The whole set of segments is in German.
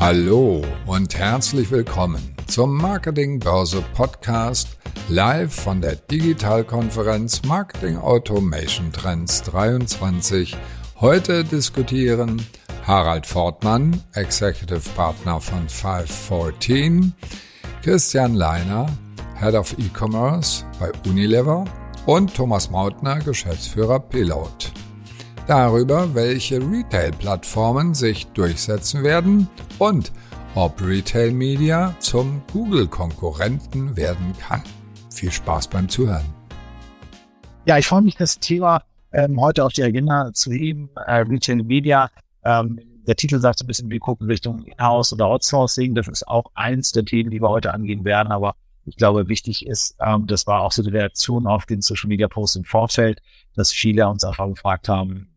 Hallo und herzlich willkommen zum Marketing Börse Podcast live von der Digitalkonferenz Marketing Automation Trends 23. Heute diskutieren Harald Fortmann, Executive Partner von 514, Christian Leiner, Head of E-Commerce bei Unilever und Thomas Mautner, Geschäftsführer Pilot. Darüber, welche Retail-Plattformen sich durchsetzen werden und ob Retail Media zum Google-Konkurrenten werden kann. Viel Spaß beim Zuhören. Ja, ich freue mich, das Thema ähm, heute auf die Agenda zu heben. Äh, Retail Media. Ähm, der Titel sagt so ein bisschen, wir gucken Richtung Inhouse oder Outsourcing. Das ist auch eins der Themen, die wir heute angehen werden. Aber ich glaube, wichtig ist, ähm, das war auch so die Reaktion auf den Social Media Post im Vorfeld, dass viele uns einfach gefragt haben,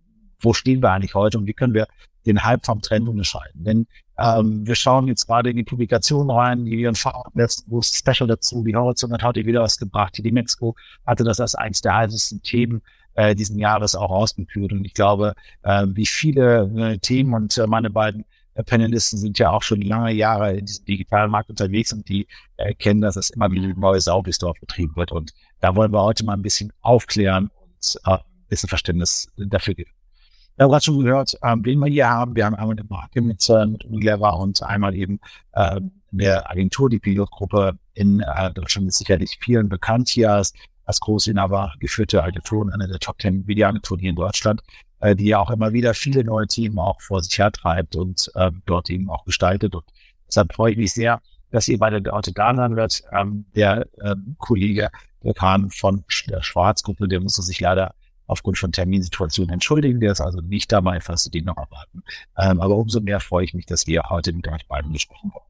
wo stehen wir eigentlich heute und wie können wir den Hype vom Trend unterscheiden. Denn ähm, wir schauen jetzt gerade in die Publikation rein, die wir uns wo Special dazu, die Horizon hat heute wieder was gebracht, die Mexico hatte das als eines der heißesten Themen äh, diesen Jahres auch rausgeführt. Und ich glaube, äh, wie viele äh, Themen und äh, meine beiden äh, Panelisten sind ja auch schon lange Jahre in diesem digitalen Markt unterwegs und die erkennen, dass es immer wieder ein neues Saubisdorf betrieben wird. Und da wollen wir heute mal ein bisschen aufklären und äh, ein bisschen Verständnis dafür geben. Wir haben gerade schon gehört, ähm, wen wir hier haben. Wir haben einmal eine Marke mit, äh, mit Unilever und einmal eben äh, eine Agentur, die Pilotgruppe in äh, Deutschland ist sicherlich vielen bekannt hier als, als Großinhaber geführte Agentur und eine der Top 10 Videoagenturen hier in Deutschland, äh, die ja auch immer wieder viele neue Themen auch vor sich her treibt und äh, dort eben auch gestaltet. Und deshalb freue ich mich sehr, dass ihr beide heute da sein wird. Ähm, der äh, Kollege, der Kahn von der Schwarzgruppe, der musste sich leider aufgrund von Terminsituationen entschuldigen. Der ist also nicht dabei, falls Sie den noch erwarten. Ähm, aber umso mehr freue ich mich, dass wir heute mit euch beiden gesprochen haben.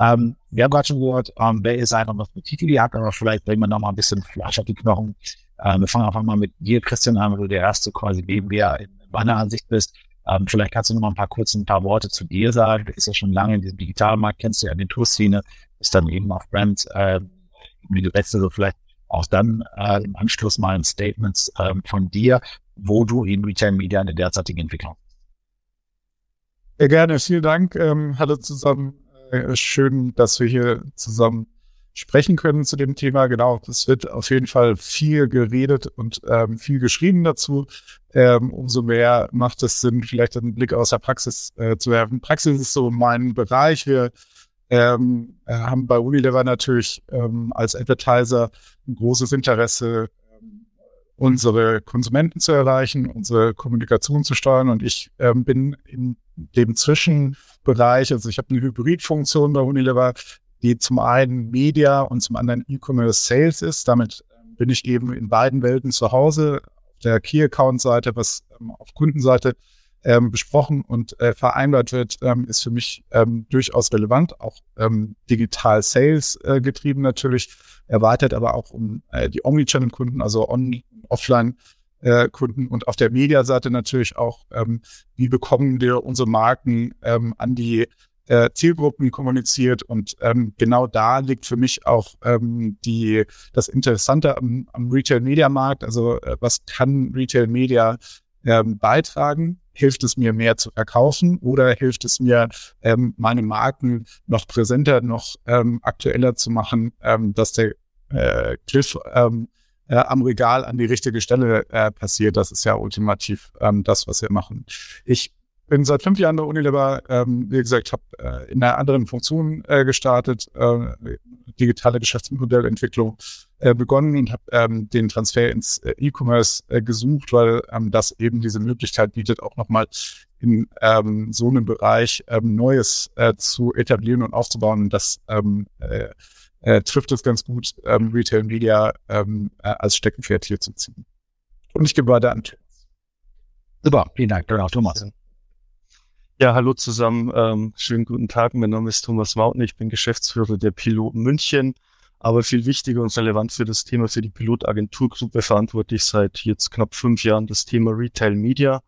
Ähm, wir haben gerade schon gehört, ähm, wer seid und was für Titel habt, aber vielleicht bringen wir noch mal ein bisschen Fleisch auf die Knochen. Ähm, wir fangen einfach mal mit dir, Christian, an, weil du der erste quasi neben mir in meiner Ansicht bist. Ähm, vielleicht kannst du noch mal ein paar kurz ein paar Worte zu dir sagen. Du bist ja schon lange in diesem Digitalmarkt, kennst du ja Agenturszene, bist dann eben auf Brand, äh, wie du letzte so vielleicht auch dann äh, im Anschluss mal ein Statement äh, von dir, wo du in Retail Media in der derzeitigen Entwicklung Sehr gerne, vielen Dank. Ähm, hallo zusammen. Äh, schön, dass wir hier zusammen sprechen können zu dem Thema. Genau, es wird auf jeden Fall viel geredet und ähm, viel geschrieben dazu. Ähm, umso mehr macht es Sinn, vielleicht einen Blick aus der Praxis äh, zu werfen. Praxis ist so mein Bereich. Wir ähm, äh, haben bei Unilever natürlich ähm, als Advertiser ein großes Interesse, ähm, unsere Konsumenten zu erreichen, unsere Kommunikation zu steuern. Und ich ähm, bin in dem Zwischenbereich, also ich habe eine Hybridfunktion bei Unilever, die zum einen Media und zum anderen E-Commerce Sales ist. Damit ähm, bin ich eben in beiden Welten zu Hause, auf der Key-Account-Seite, was ähm, auf Kundenseite ähm, besprochen und äh, vereinbart wird, ähm, ist für mich ähm, durchaus relevant, auch ähm, digital Sales äh, getrieben natürlich, erweitert aber auch um äh, die Omnichannel-Kunden, also on offline äh, Kunden und auf der Mediaseite natürlich auch, ähm, wie bekommen wir unsere Marken ähm, an die äh, Zielgruppen kommuniziert und ähm, genau da liegt für mich auch ähm, die das Interessante am, am Retail Media Markt. Also äh, was kann Retail Media ähm, beitragen? Hilft es mir mehr zu verkaufen oder hilft es mir, ähm, meine Marken noch präsenter, noch ähm, aktueller zu machen, ähm, dass der äh, Griff ähm, äh, am Regal an die richtige Stelle äh, passiert? Das ist ja ultimativ ähm, das, was wir machen. Ich bin seit fünf Jahren bei Unilever, ähm, wie gesagt, habe äh, in einer anderen Funktion äh, gestartet, äh, digitale Geschäftsmodellentwicklung äh, begonnen und habe ähm, den Transfer ins äh, E-Commerce äh, gesucht, weil ähm, das eben diese Möglichkeit bietet, auch nochmal in ähm, so einem Bereich ähm, Neues äh, zu etablieren und aufzubauen. Und das ähm, äh, äh, trifft es ganz gut, ähm, Retail Media ähm, äh, als Steckenpferd hier zu ziehen. Und ich gebe weiter an Thomas. Super, vielen Dank, genau, Thomas. Ja, hallo zusammen. Ähm, schönen guten Tag. Mein Name ist Thomas Mauten. Ich bin Geschäftsführer der Piloten München. Aber viel wichtiger und relevant für das Thema für die Pilotagenturgruppe verantworte ich seit jetzt knapp fünf Jahren das Thema Retail Media.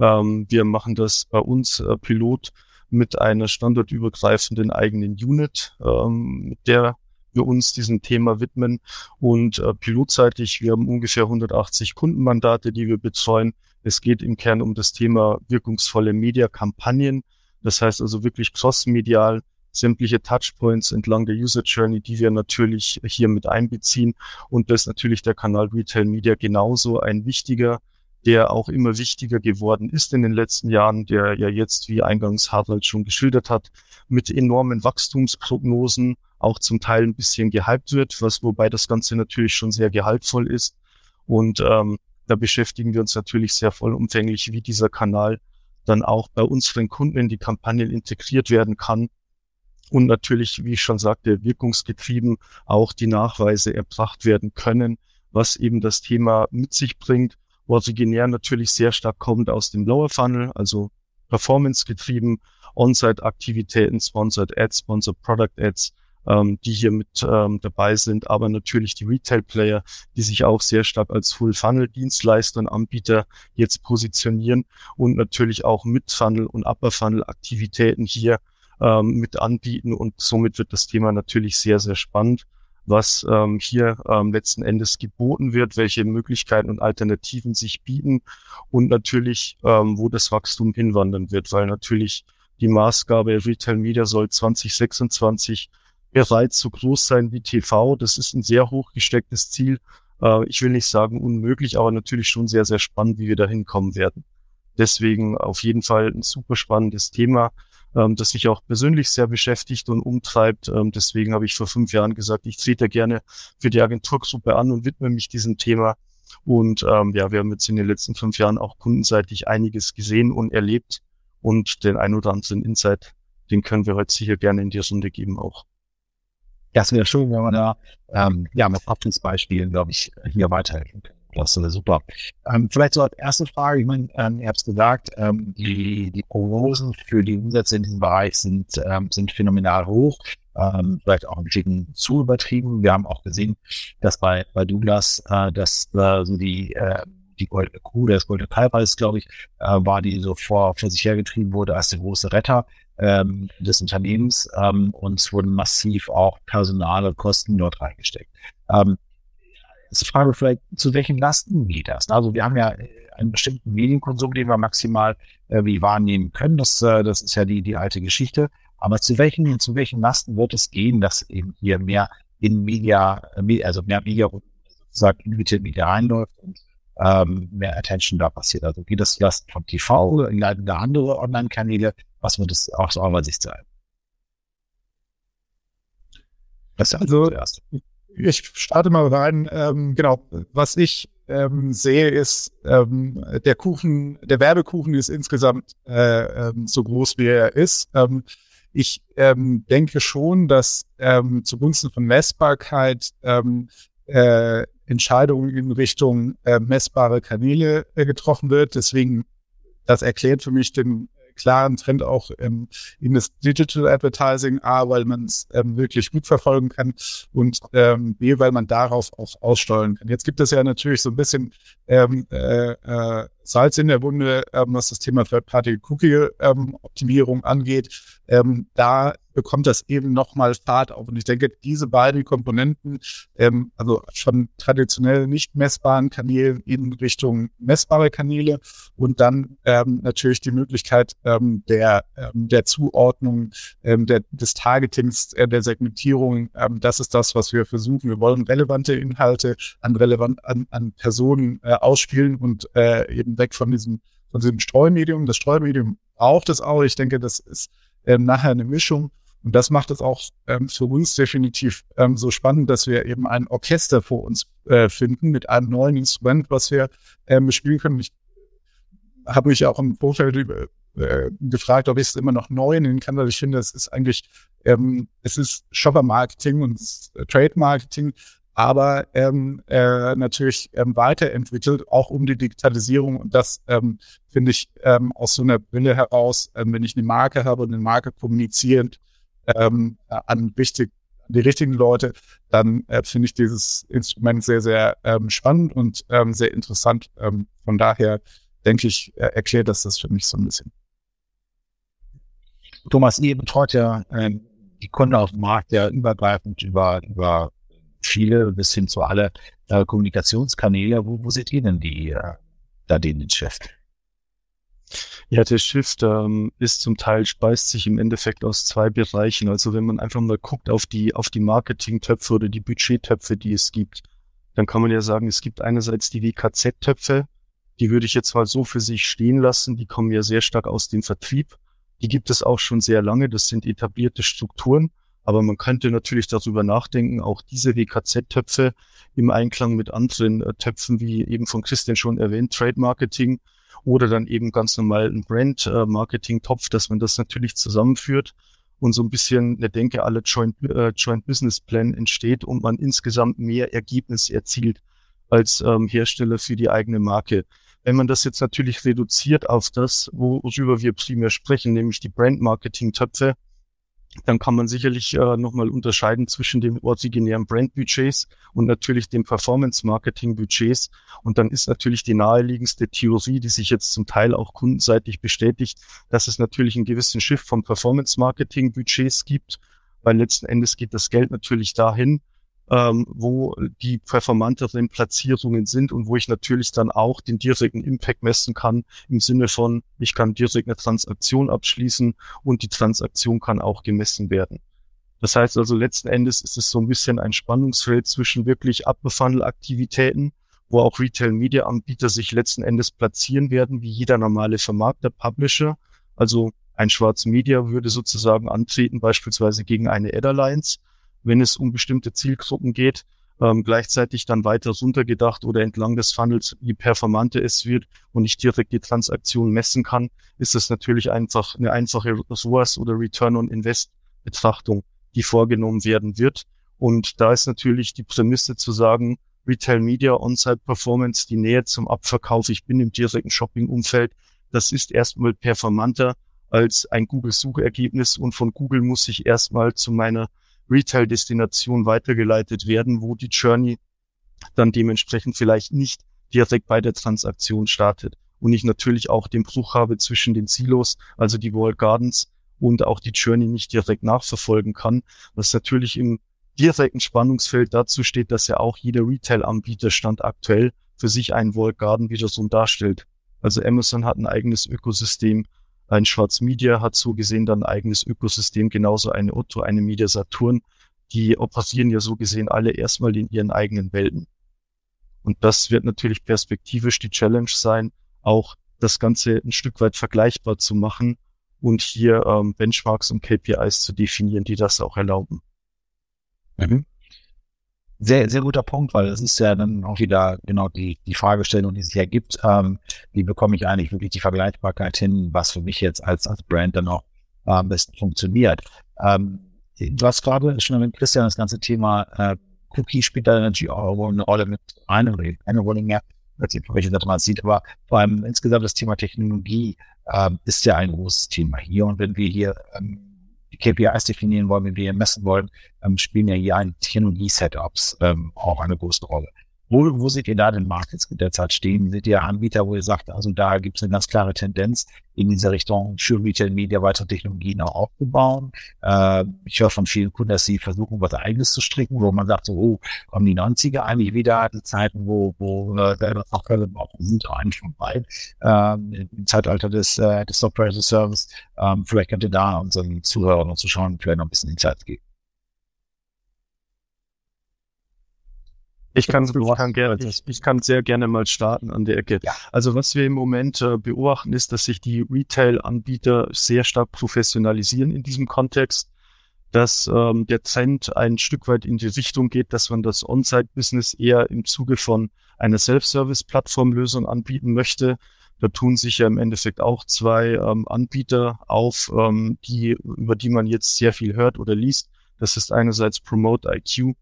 Ähm, wir machen das bei uns äh, Pilot mit einer standortübergreifenden eigenen Unit, ähm, mit der wir uns diesem Thema widmen. Und äh, pilotseitig, wir haben ungefähr 180 Kundenmandate, die wir betreuen. Es geht im Kern um das Thema wirkungsvolle Mediakampagnen. Das heißt also wirklich crossmedial sämtliche Touchpoints entlang der User Journey, die wir natürlich hier mit einbeziehen. Und das ist natürlich der Kanal Retail Media genauso ein wichtiger, der auch immer wichtiger geworden ist in den letzten Jahren, der ja jetzt, wie eingangs Harald schon geschildert hat, mit enormen Wachstumsprognosen auch zum Teil ein bisschen gehypt wird, was wobei das Ganze natürlich schon sehr gehaltvoll ist. Und ähm, da beschäftigen wir uns natürlich sehr vollumfänglich, wie dieser Kanal dann auch bei unseren Kunden in die Kampagnen integriert werden kann und natürlich, wie ich schon sagte, wirkungsgetrieben auch die Nachweise erbracht werden können, was eben das Thema mit sich bringt. Originär natürlich sehr stark kommt aus dem Lower Funnel, also Performance getrieben, On-Site-Aktivitäten, Sponsored Ads, Sponsored Product Ads, ähm, die hier mit ähm, dabei sind, aber natürlich die Retail-Player, die sich auch sehr stark als Full-Funnel-Dienstleister und Anbieter jetzt positionieren und natürlich auch Mid-Funnel und Upper-Funnel-Aktivitäten hier ähm, mit anbieten. Und somit wird das Thema natürlich sehr, sehr spannend, was ähm, hier ähm, letzten Endes geboten wird, welche Möglichkeiten und Alternativen sich bieten und natürlich, ähm, wo das Wachstum hinwandern wird, weil natürlich die Maßgabe Retail Media soll 2026 bereits so groß sein wie TV. Das ist ein sehr hoch gestecktes Ziel. Äh, ich will nicht sagen unmöglich, aber natürlich schon sehr, sehr spannend, wie wir da hinkommen werden. Deswegen auf jeden Fall ein super spannendes Thema, ähm, das mich auch persönlich sehr beschäftigt und umtreibt. Ähm, deswegen habe ich vor fünf Jahren gesagt, ich trete gerne für die Agenturgruppe an und widme mich diesem Thema. Und ähm, ja, wir haben jetzt in den letzten fünf Jahren auch kundenseitig einiges gesehen und erlebt. Und den ein oder anderen Insight, den können wir heute sicher gerne in die Runde geben auch. Ja, es wäre schön, wenn man da ähm, ja mit Praxisbeispielen, glaube ich, hier weiterhelfen kann. Das ist super. Ähm, vielleicht so als erste Frage, ich meine, ähm, ihr habt es gesagt, ähm, die, die Prognosen für die Umsätze in diesem Bereich sind, ähm, sind phänomenal hoch, ähm, vielleicht auch ein bisschen zu übertrieben. Wir haben auch gesehen, dass bei, bei Douglas, äh, dass äh, so die, äh, die goldene Kuh, das goldene Kalbreis, glaube ich, äh, war, die so vor, vor sich hergetrieben wurde als der große Retter ähm, des Unternehmens ähm, und es wurden massiv auch personale Kosten dort reingesteckt. Ähm, jetzt Frage vielleicht, zu welchen Lasten geht das? Also wir haben ja einen bestimmten Medienkonsum, den wir maximal äh, wie wahrnehmen können. Das, äh, das ist ja die, die alte Geschichte. Aber zu welchen, zu welchen Lasten wird es gehen, dass eben hier mehr in Media, äh, also mehr Media sozusagen in Retail Media reinläuft und ähm, mehr Attention da passiert. Also geht das Lasten von TV, leiten da andere Online-Kanäle, was wird es aus eurer Sicht sein? Das ist also, zuerst. ich starte mal rein. Ähm, genau, was ich ähm, sehe, ist, ähm, der Kuchen, der Werbekuchen ist insgesamt äh, ähm, so groß, wie er ist. Ähm, ich ähm, denke schon, dass ähm, zugunsten von Messbarkeit ähm, äh, Entscheidungen in Richtung äh, messbare Kanäle äh, getroffen wird. Deswegen, das erklärt für mich den klaren Trend auch ähm, in das Digital Advertising, A, weil man es ähm, wirklich gut verfolgen kann und ähm, B, weil man darauf auch aussteuern kann. Jetzt gibt es ja natürlich so ein bisschen ähm, äh, äh, Salz in der Wunde, ähm, was das Thema Third-Party-Cookie-Optimierung ähm, angeht. Ähm, da bekommt das eben nochmal Fahrt auf. Und ich denke, diese beiden Komponenten, ähm, also schon traditionell nicht messbaren Kanälen in Richtung messbare Kanäle und dann ähm, natürlich die Möglichkeit ähm, der, ähm, der Zuordnung, ähm, der, des Targetings, äh, der Segmentierung. Ähm, das ist das, was wir versuchen. Wir wollen relevante Inhalte an relevant an, an Personen äh, ausspielen und äh, eben weg von diesem von diesem Streumedium. Das Streumedium braucht es auch. Ich denke, das ist ähm, nachher eine Mischung. Und das macht es auch ähm, für uns definitiv ähm, so spannend, dass wir eben ein Orchester vor uns äh, finden mit einem neuen Instrument, was wir ähm, spielen können. Ich habe mich auch im Vorfeld äh, gefragt, ob ich es immer noch neu nennen kann, weil ich finde, es ist eigentlich, ähm, es ist Shopper-Marketing und Trade-Marketing, aber ähm, äh, natürlich ähm, weiterentwickelt, auch um die Digitalisierung. Und das ähm, finde ich ähm, aus so einer Brille heraus, ähm, wenn ich eine Marke habe und eine Marke kommunizierend ähm, an, richtig, an die richtigen Leute, dann äh, finde ich dieses Instrument sehr, sehr ähm, spannend und ähm, sehr interessant. Ähm, von daher denke ich, äh, erklärt das das für mich so ein bisschen. Thomas, ihr betreut ja ähm, die Kunden auf dem Markt ja übergreifend über, über viele bis hin zu alle äh, Kommunikationskanäle. Wo, wo seht ihr denn die äh, da den Geschäft? Ja, der Shift ähm, ist zum Teil, speist sich im Endeffekt aus zwei Bereichen. Also wenn man einfach mal guckt auf die, auf die Marketing-Töpfe oder die Budget-Töpfe, die es gibt, dann kann man ja sagen, es gibt einerseits die WKZ-Töpfe, die würde ich jetzt mal so für sich stehen lassen, die kommen ja sehr stark aus dem Vertrieb. Die gibt es auch schon sehr lange, das sind etablierte Strukturen. Aber man könnte natürlich darüber nachdenken, auch diese WKZ-Töpfe im Einklang mit anderen äh, Töpfen, wie eben von Christian schon erwähnt, Trade Marketing oder dann eben ganz normal ein Brand-Marketing-Topf, dass man das natürlich zusammenführt und so ein bisschen eine Denke alle Joint, äh, Joint Business Plan entsteht und man insgesamt mehr Ergebnis erzielt als ähm, Hersteller für die eigene Marke. Wenn man das jetzt natürlich reduziert auf das, worüber wir primär sprechen, nämlich die Brand-Marketing-Töpfe, dann kann man sicherlich äh, nochmal unterscheiden zwischen den originären Brandbudgets und natürlich den Performance-Marketing-Budgets. Und dann ist natürlich die naheliegendste Theorie, die sich jetzt zum Teil auch kundenseitig bestätigt, dass es natürlich einen gewissen Shift von Performance-Marketing-Budgets gibt, weil letzten Endes geht das Geld natürlich dahin, ähm, wo die performanteren Platzierungen sind und wo ich natürlich dann auch den direkten Impact messen kann im Sinne von, ich kann direkt eine Transaktion abschließen und die Transaktion kann auch gemessen werden. Das heißt also letzten Endes ist es so ein bisschen ein Spannungsfeld zwischen wirklich Upper-Funnel-Aktivitäten, wo auch Retail-Media-Anbieter sich letzten Endes platzieren werden, wie jeder normale Vermarkter, Publisher. Also ein Schwarz Media würde sozusagen antreten, beispielsweise gegen eine Ad Alliance wenn es um bestimmte Zielgruppen geht, ähm, gleichzeitig dann weiter runtergedacht oder entlang des Funnels, je performanter es wird und ich direkt die Transaktion messen kann, ist das natürlich einfach eine einfache ROAS oder Return on Invest Betrachtung, die vorgenommen werden wird. Und da ist natürlich die Prämisse zu sagen, Retail Media, On-Site Performance, die Nähe zum Abverkauf, ich bin im direkten Shopping-Umfeld, das ist erstmal performanter als ein Google-Suchergebnis und von Google muss ich erstmal zu meiner Retail-Destination weitergeleitet werden, wo die Journey dann dementsprechend vielleicht nicht direkt bei der Transaktion startet. Und ich natürlich auch den Bruch habe zwischen den Silos, also die Wall Gardens und auch die Journey nicht direkt nachverfolgen kann, was natürlich im direkten Spannungsfeld dazu steht, dass ja auch jeder Retail-Anbieter stand aktuell für sich einen Wall Garden wieder so darstellt. Also Amazon hat ein eigenes Ökosystem, ein Schwarz Media hat so gesehen dann ein eigenes Ökosystem, genauso eine Otto, eine Media Saturn. Die operieren ja so gesehen alle erstmal in ihren eigenen Welten. Und das wird natürlich perspektivisch die Challenge sein, auch das Ganze ein Stück weit vergleichbar zu machen und hier ähm, Benchmarks und KPIs zu definieren, die das auch erlauben. Mhm sehr, sehr guter Punkt, weil es ist ja dann auch wieder genau die, die Fragestellung, die sich ergibt, ähm, wie bekomme ich eigentlich wirklich die Vergleichbarkeit hin, was für mich jetzt als, als Brand dann auch äh, am besten funktioniert. Ähm, du hast gerade schon mit Christian das ganze Thema äh, Cookie spielt da natürlich auch eine Rolle mit rein, oder eine Rolle mehr, welche man sieht, aber vor allem insgesamt das Thema Technologie äh, ist ja ein großes Thema hier. Und wenn wir hier ähm, die KPIs definieren wollen, wenn wir messen wollen, ähm, spielen ja hier ein Technologie-Setups ähm, auch eine große Rolle. Wo, wo seht ihr da den Markt jetzt derzeit stehen? Seht ihr Anbieter, wo ihr sagt, also da gibt es eine ganz klare Tendenz, in dieser Richtung für Retail Media weitere Technologien auch aufzubauen? Äh, ich höre von vielen Kunden, dass sie versuchen, was eigenes zu stricken, wo man sagt, so, oh, kommen die 90er eigentlich wieder, die Zeiten, wo, wo äh, der Software sind eigentlich vorbei, ähm, im Zeitalter des, äh, des Software as a Service. Ähm, vielleicht könnt ihr da unseren Zuhörern und Zuschauern vielleicht noch ein bisschen Insights geben. Ich kann, ich kann, gerne, ich, ich, kann sehr gerne mal starten an der Ecke. Ja. Also was wir im Moment äh, beobachten, ist, dass sich die Retail-Anbieter sehr stark professionalisieren in diesem Kontext, dass ähm, der Trend ein Stück weit in die Richtung geht, dass man das On-Site-Business eher im Zuge von einer Self-Service-Plattformlösung anbieten möchte. Da tun sich ja im Endeffekt auch zwei ähm, Anbieter auf, ähm, die, über die man jetzt sehr viel hört oder liest. Das ist einerseits Promote IQ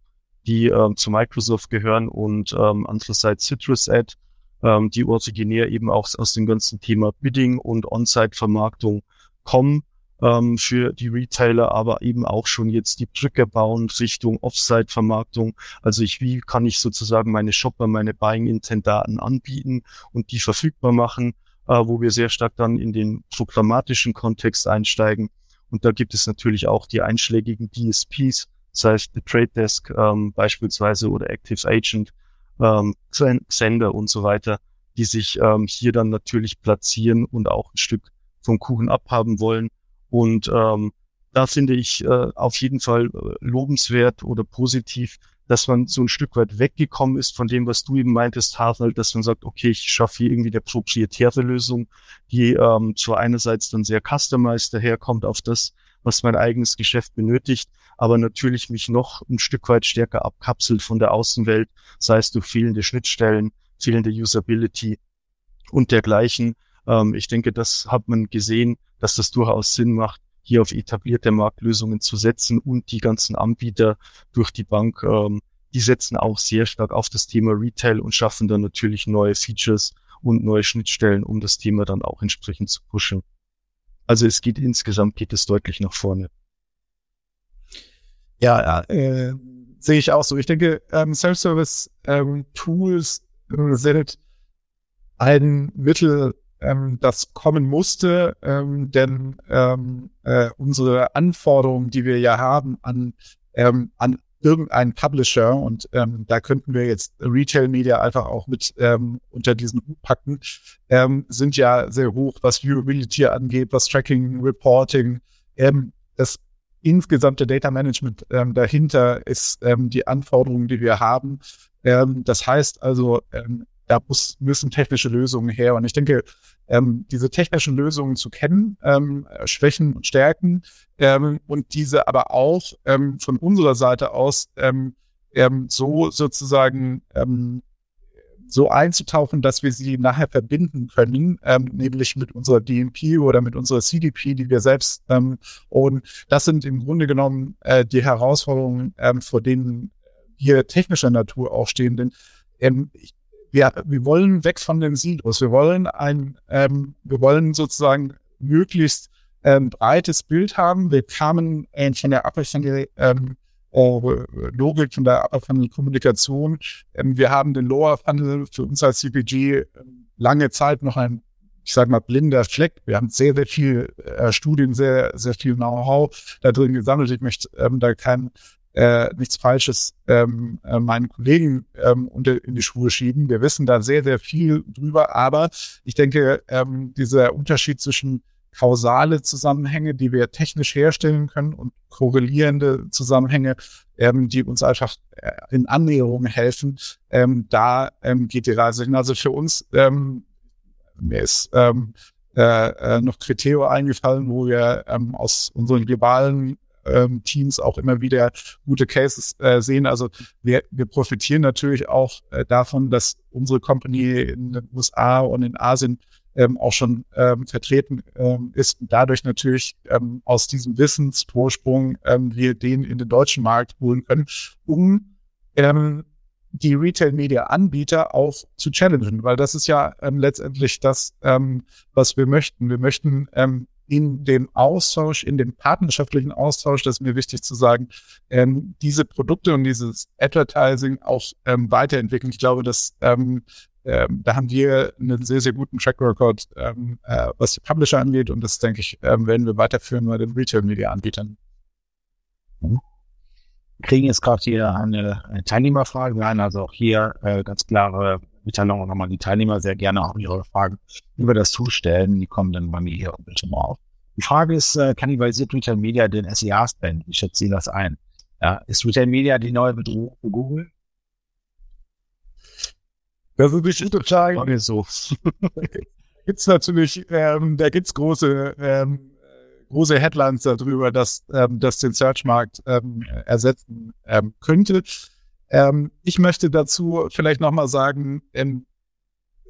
die ähm, zu Microsoft gehören und ähm, andererseits Citrus Ad, ähm, die originär eben auch aus dem ganzen Thema Bidding und On-Site-Vermarktung kommen ähm, für die Retailer, aber eben auch schon jetzt die Brücke bauen Richtung Off-Site-Vermarktung. Also ich, wie kann ich sozusagen meine Shopper, meine Buying-Intent-Daten anbieten und die verfügbar machen, äh, wo wir sehr stark dann in den programmatischen Kontext einsteigen. Und da gibt es natürlich auch die einschlägigen DSPs, das heißt The Trade Desk ähm, beispielsweise oder Active Agent, ähm, Sender und so weiter, die sich ähm, hier dann natürlich platzieren und auch ein Stück vom Kuchen abhaben wollen. Und ähm, da finde ich äh, auf jeden Fall äh, lobenswert oder positiv, dass man so ein Stück weit weggekommen ist von dem, was du eben meintest, Hartwald, dass man sagt, okay, ich schaffe hier irgendwie der proprietäre Lösung, die ähm, zwar einerseits dann sehr customized daherkommt auf das, was mein eigenes Geschäft benötigt, aber natürlich mich noch ein Stück weit stärker abkapselt von der Außenwelt, sei es durch fehlende Schnittstellen, fehlende Usability und dergleichen. Ähm, ich denke, das hat man gesehen, dass das durchaus Sinn macht, hier auf etablierte Marktlösungen zu setzen und die ganzen Anbieter durch die Bank, ähm, die setzen auch sehr stark auf das Thema Retail und schaffen dann natürlich neue Features und neue Schnittstellen, um das Thema dann auch entsprechend zu pushen. Also es geht insgesamt geht es deutlich nach vorne. Ja, äh, sehe ich auch so. Ich denke, ähm, Self-Service-Tools ähm, sind ein Mittel, ähm, das kommen musste, ähm, denn ähm, äh, unsere Anforderungen, die wir ja haben an, ähm, an irgendeinen Publisher und ähm, da könnten wir jetzt Retail Media einfach auch mit ähm, unter diesen Hut packen, ähm, sind ja sehr hoch, was Viewability angeht, was Tracking, Reporting, ähm, das insgesamte Data Management ähm, dahinter ist ähm, die Anforderungen, die wir haben. Ähm, das heißt also, ähm, da muss, müssen technische Lösungen her. Und ich denke, ähm, diese technischen Lösungen zu kennen, ähm, Schwächen und Stärken ähm, und diese aber auch ähm, von unserer Seite aus ähm, ähm, so sozusagen ähm, so einzutauchen, dass wir sie nachher verbinden können, ähm, nämlich mit unserer DMP oder mit unserer CDP, die wir selbst ähm, und das sind im Grunde genommen äh, die Herausforderungen, ähm, vor denen hier technischer Natur auch stehen. Denn ähm, ich wir, wir wollen weg von den Silos. Wir wollen ein, ähm, wir wollen sozusagen möglichst ähm, breites Bild haben. Wir kamen äh, von der Upper ähm, äh, Logik, von der Upper Funnel Kommunikation. Ähm, wir haben den Lower Funnel für uns als CPG äh, lange Zeit noch ein ich sage mal, blinder Fleck. Wir haben sehr, sehr viel äh, Studien, sehr, sehr viel Know-how da drin gesammelt. Ich möchte ähm, da kein äh, nichts Falsches ähm, äh, meinen Kollegen ähm, unter, in die Schuhe schieben. Wir wissen da sehr, sehr viel drüber, aber ich denke, ähm, dieser Unterschied zwischen kausale Zusammenhänge, die wir technisch herstellen können und korrelierende Zusammenhänge, ähm, die uns einfach äh, in Annäherung helfen, ähm, da ähm, geht die Reise hin. Also für uns, ähm, mir ist ähm, äh, äh, noch Kriterio eingefallen, wo wir ähm, aus unseren globalen ähm, Teams auch immer wieder gute Cases äh, sehen. Also wir, wir profitieren natürlich auch äh, davon, dass unsere Company in den USA und in Asien ähm, auch schon ähm, vertreten ähm, ist und dadurch natürlich ähm, aus diesem Wissensvorsprung ähm, wir den in den deutschen Markt holen können, um ähm, die Retail-Media-Anbieter auch zu challengen, weil das ist ja ähm, letztendlich das, ähm, was wir möchten. Wir möchten ähm, in dem Austausch, in dem partnerschaftlichen Austausch, das ist mir wichtig zu sagen, ähm, diese Produkte und dieses Advertising auch ähm, weiterentwickeln. Ich glaube, dass ähm, ähm, da haben wir einen sehr, sehr guten Track Record, ähm, äh, was die Publisher angeht. Und das, denke ich, ähm, werden wir weiterführen bei den Retail-Media-Anbietern. Wir kriegen jetzt gerade hier eine, eine Teilnehmerfrage rein. Also auch hier äh, ganz klare Mitteilung nochmal die Teilnehmer sehr gerne auch ihre Fragen über das Tool stellen. Die kommen dann bei mir hier im Bildschirm auf. Die Frage ist, äh, kannibalisiert Retail Media den SEA-Spend? Wie schätzt Sie das ein? Ja, ist Retail Media die neue Bedrohung für Google? Das ist bestimmt total. War mir so. gibt's natürlich, ähm, da gibt's große, ähm, große Headlines darüber, dass ähm, das den Search-Markt ähm, ersetzen ähm, könnte. Ähm, ich möchte dazu vielleicht nochmal sagen, ähm,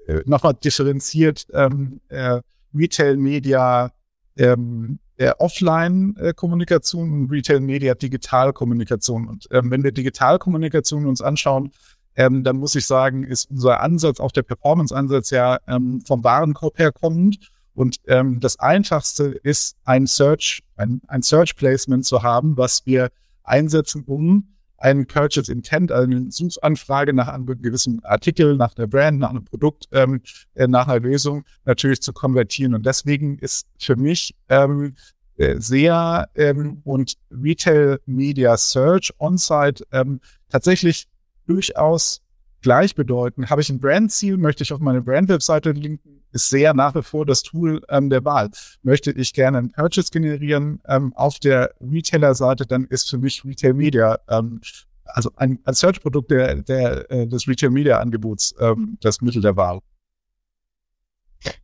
äh, nochmal differenziert ähm, äh, Retail-Media ähm, äh, Offline-Kommunikation und Retail-Media-Digital-Kommunikation. Und ähm, wenn wir Digitalkommunikation uns anschauen, ähm, dann muss ich sagen, ist unser Ansatz, auch der Performance-Ansatz ja ähm, vom Warenkorb her kommend. Und ähm, das Einfachste ist, ein Search, ein, ein Search-Placement zu haben, was wir einsetzen, um einen Purchase Intent, eine Suchanfrage nach einem gewissen Artikel, nach einer Brand, nach einem Produkt, ähm, äh, nach einer Lösung natürlich zu konvertieren. Und deswegen ist für mich ähm, äh, SEA ähm, und Retail Media Search On-Site ähm, tatsächlich durchaus gleichbedeutend. Habe ich ein Brandziel, möchte ich auf meine Brand-Webseite linken, ist sehr nach wie vor das Tool ähm, der Wahl. Möchte ich gerne einen Purchase generieren ähm, auf der Retailer-Seite, dann ist für mich Retail Media, ähm, also ein, ein Search-Produkt der, der, äh, des Retail Media-Angebots, ähm, das Mittel der Wahl.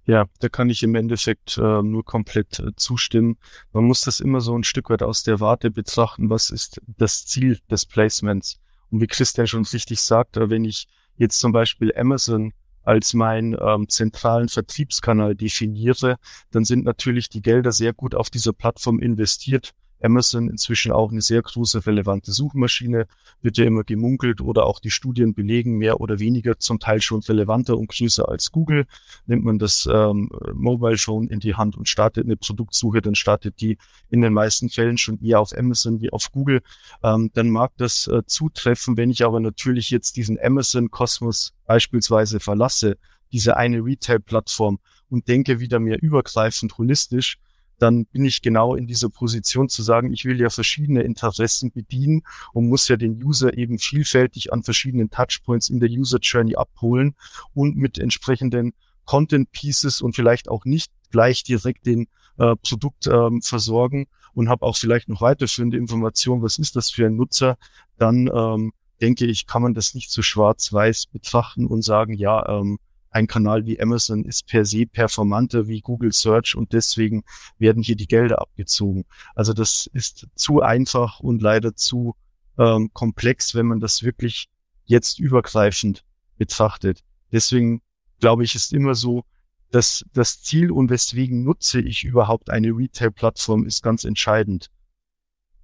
Ja, da kann ich im Endeffekt äh, nur komplett äh, zustimmen. Man muss das immer so ein Stück weit aus der Warte betrachten, was ist das Ziel des Placements. Und wie Christian schon richtig sagt, äh, wenn ich jetzt zum Beispiel Amazon als meinen ähm, zentralen Vertriebskanal definiere, dann sind natürlich die Gelder sehr gut auf dieser Plattform investiert. Amazon inzwischen auch eine sehr große relevante Suchmaschine, wird ja immer gemunkelt oder auch die Studien belegen, mehr oder weniger zum Teil schon relevanter und größer als Google. Nimmt man das ähm, Mobile schon in die Hand und startet eine Produktsuche, dann startet die in den meisten Fällen schon eher auf Amazon wie auf Google. Ähm, dann mag das äh, zutreffen, wenn ich aber natürlich jetzt diesen Amazon-Kosmos beispielsweise verlasse, diese eine Retail-Plattform und denke wieder mehr übergreifend holistisch, dann bin ich genau in dieser Position zu sagen, ich will ja verschiedene Interessen bedienen und muss ja den User eben vielfältig an verschiedenen Touchpoints in der User Journey abholen und mit entsprechenden Content Pieces und vielleicht auch nicht gleich direkt den äh, Produkt ähm, versorgen und habe auch vielleicht noch weiterführende Informationen, was ist das für ein Nutzer, dann ähm, denke ich, kann man das nicht so schwarz-weiß betrachten und sagen, ja, ähm, ein Kanal wie Amazon ist per se performanter wie Google Search und deswegen werden hier die Gelder abgezogen. Also das ist zu einfach und leider zu ähm, komplex, wenn man das wirklich jetzt übergreifend betrachtet. Deswegen glaube ich, ist immer so, dass das Ziel und weswegen nutze ich überhaupt eine Retail-Plattform ist ganz entscheidend.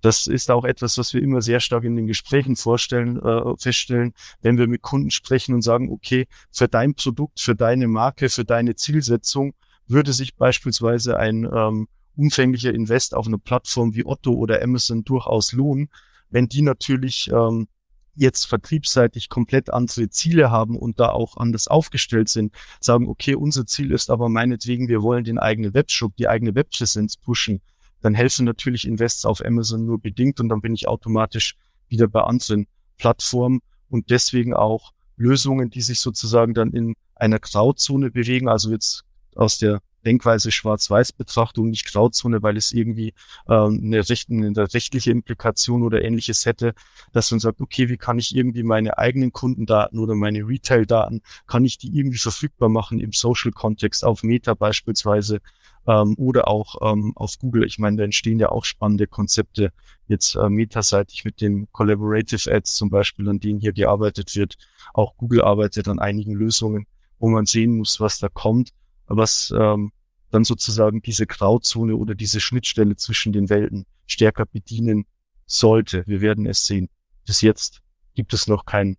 Das ist auch etwas, was wir immer sehr stark in den Gesprächen vorstellen, äh, feststellen, wenn wir mit Kunden sprechen und sagen, okay, für dein Produkt, für deine Marke, für deine Zielsetzung würde sich beispielsweise ein ähm, umfänglicher Invest auf eine Plattform wie Otto oder Amazon durchaus lohnen, wenn die natürlich ähm, jetzt vertriebsseitig komplett andere Ziele haben und da auch anders aufgestellt sind, sagen, okay, unser Ziel ist aber meinetwegen, wir wollen den eigenen Webshop, die eigene Webpräsenz pushen dann helfen natürlich Invests auf Amazon nur bedingt und dann bin ich automatisch wieder bei anderen Plattformen und deswegen auch Lösungen, die sich sozusagen dann in einer Grauzone bewegen, also jetzt aus der Denkweise Schwarz-Weiß-Betrachtung, nicht Grauzone, weil es irgendwie ähm, eine, recht, eine rechtliche Implikation oder ähnliches hätte, dass man sagt, okay, wie kann ich irgendwie meine eigenen Kundendaten oder meine Retail-Daten, kann ich die irgendwie verfügbar machen im Social-Kontext auf Meta beispielsweise ähm, oder auch ähm, auf Google. Ich meine, da entstehen ja auch spannende Konzepte jetzt äh, metaseitig mit den Collaborative Ads zum Beispiel, an denen hier gearbeitet wird. Auch Google arbeitet an einigen Lösungen, wo man sehen muss, was da kommt, was ähm, dann sozusagen diese Grauzone oder diese Schnittstelle zwischen den Welten stärker bedienen sollte. Wir werden es sehen. Bis jetzt gibt es noch keinen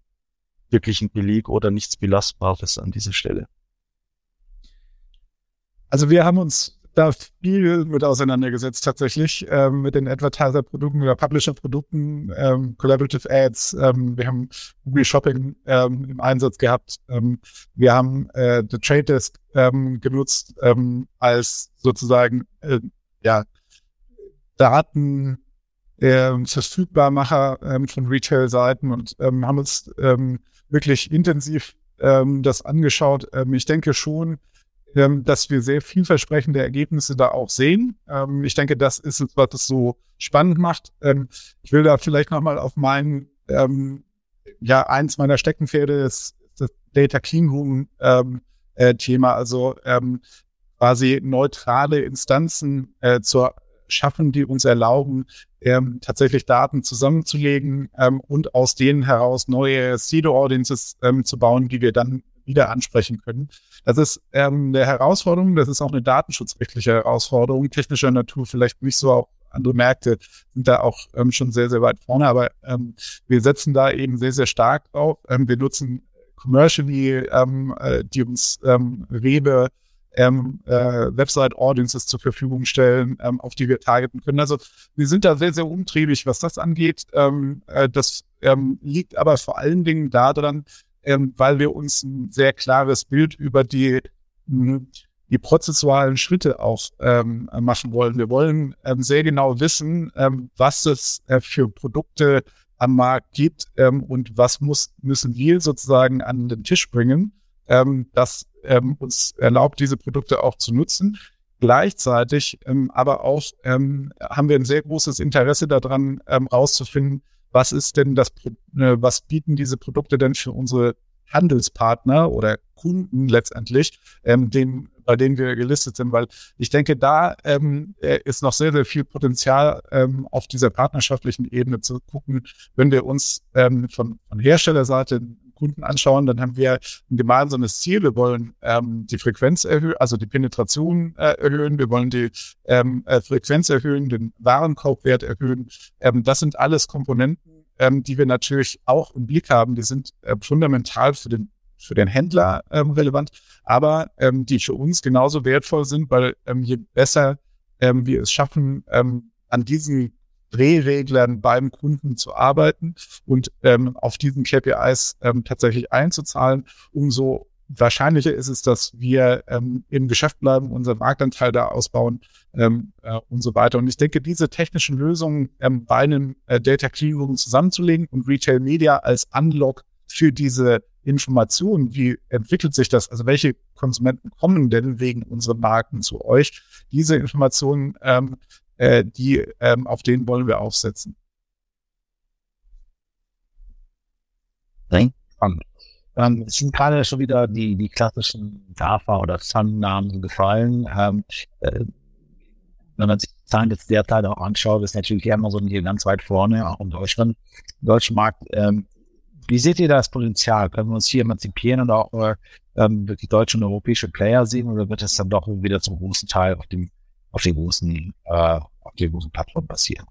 wirklichen Beleg oder nichts Belastbares an dieser Stelle. Also wir haben uns da viel mit auseinandergesetzt tatsächlich ähm, mit den Advertiser-Produkten oder Publisher-Produkten, ähm, Collaborative Ads. Ähm, wir haben Google Shopping ähm, im Einsatz gehabt. Ähm, wir haben äh, The Trade Desk ähm, genutzt als sozusagen äh, ja Daten äh, Verfügbarmacher von Retail-Seiten und haben uns wirklich intensiv das angeschaut. Ich denke schon, dass wir sehr vielversprechende Ergebnisse da auch sehen. Ähm, ich denke, das ist es, was es so spannend macht. Ähm, ich will da vielleicht nochmal auf mein, ähm, ja, eins meiner Steckenpferde ist das Data Clean Room ähm, äh, Thema, also ähm, quasi neutrale Instanzen äh, zu schaffen, die uns erlauben, ähm, tatsächlich Daten zusammenzulegen ähm, und aus denen heraus neue Pseudo-Audiences ähm, zu bauen, die wir dann wieder ansprechen können. Das ist ähm, eine Herausforderung, das ist auch eine datenschutzrechtliche Herausforderung, technischer Natur vielleicht nicht so auch andere Märkte sind da auch ähm, schon sehr, sehr weit vorne, aber ähm, wir setzen da eben sehr, sehr stark drauf. Ähm, wir nutzen Commercially, ähm, äh, die uns ähm, Rewe ähm, äh, Website-Audiences zur Verfügung stellen, ähm, auf die wir targeten können. Also wir sind da sehr, sehr umtriebig, was das angeht. Ähm, äh, das ähm, liegt aber vor allen Dingen daran, ähm, weil wir uns ein sehr klares Bild über die, hm, die prozessualen Schritte auch ähm, machen wollen. Wir wollen ähm, sehr genau wissen, ähm, was es äh, für Produkte am Markt gibt ähm, und was muss, müssen wir sozusagen an den Tisch bringen, ähm, das ähm, uns erlaubt, diese Produkte auch zu nutzen. Gleichzeitig ähm, aber auch ähm, haben wir ein sehr großes Interesse daran, ähm, rauszufinden, was ist denn das, äh, was bieten diese Produkte denn für unsere Handelspartner oder Kunden letztendlich, ähm, den, bei denen wir gelistet sind, weil ich denke, da ähm, äh, ist noch sehr, sehr viel Potenzial ähm, auf dieser partnerschaftlichen Ebene zu gucken. Wenn wir uns ähm, von, von Herstellerseite Kunden anschauen, dann haben wir ein gemeinsames Ziel. Wir wollen ähm, die Frequenz erhöhen, also die Penetration äh, erhöhen. Wir wollen die ähm, äh, Frequenz erhöhen, den Warenkorbwert erhöhen. Ähm, das sind alles Komponenten, ähm, die wir natürlich auch im Blick haben. Die sind äh, fundamental für den für den Händler ähm, relevant, aber ähm, die für uns genauso wertvoll sind, weil ähm, je besser ähm, wir es schaffen, ähm, an diesen Drehreglern beim Kunden zu arbeiten und ähm, auf diesen KPIs ähm, tatsächlich einzuzahlen, umso wahrscheinlicher ist es, dass wir ähm, im Geschäft bleiben, unseren Marktanteil da ausbauen ähm, äh, und so weiter. Und ich denke, diese technischen Lösungen ähm, bei einem äh, Data Clearing zusammenzulegen und Retail Media als Unlock für diese Informationen, wie entwickelt sich das? Also welche Konsumenten kommen denn wegen unserer Marken zu euch? Diese Informationen ähm, äh, die, ähm, auf denen wollen wir aufsetzen. Spannend. Ähm, es sind gerade schon wieder die, die klassischen GAFA oder Sun-Namen gefallen. Ähm, äh, wenn man sich die Zahlen jetzt derzeit auch anschaut, ist natürlich Amazon hier ganz weit vorne, auch in Deutschland, im deutschen Markt. Ähm, wie seht ihr das Potenzial? Können wir uns hier emanzipieren und auch äh, ähm, wirklich deutsche und europäische Player sehen oder wird es dann doch wieder zum großen Teil auf dem auf den großen, äh, auf den großen Plattformen passieren.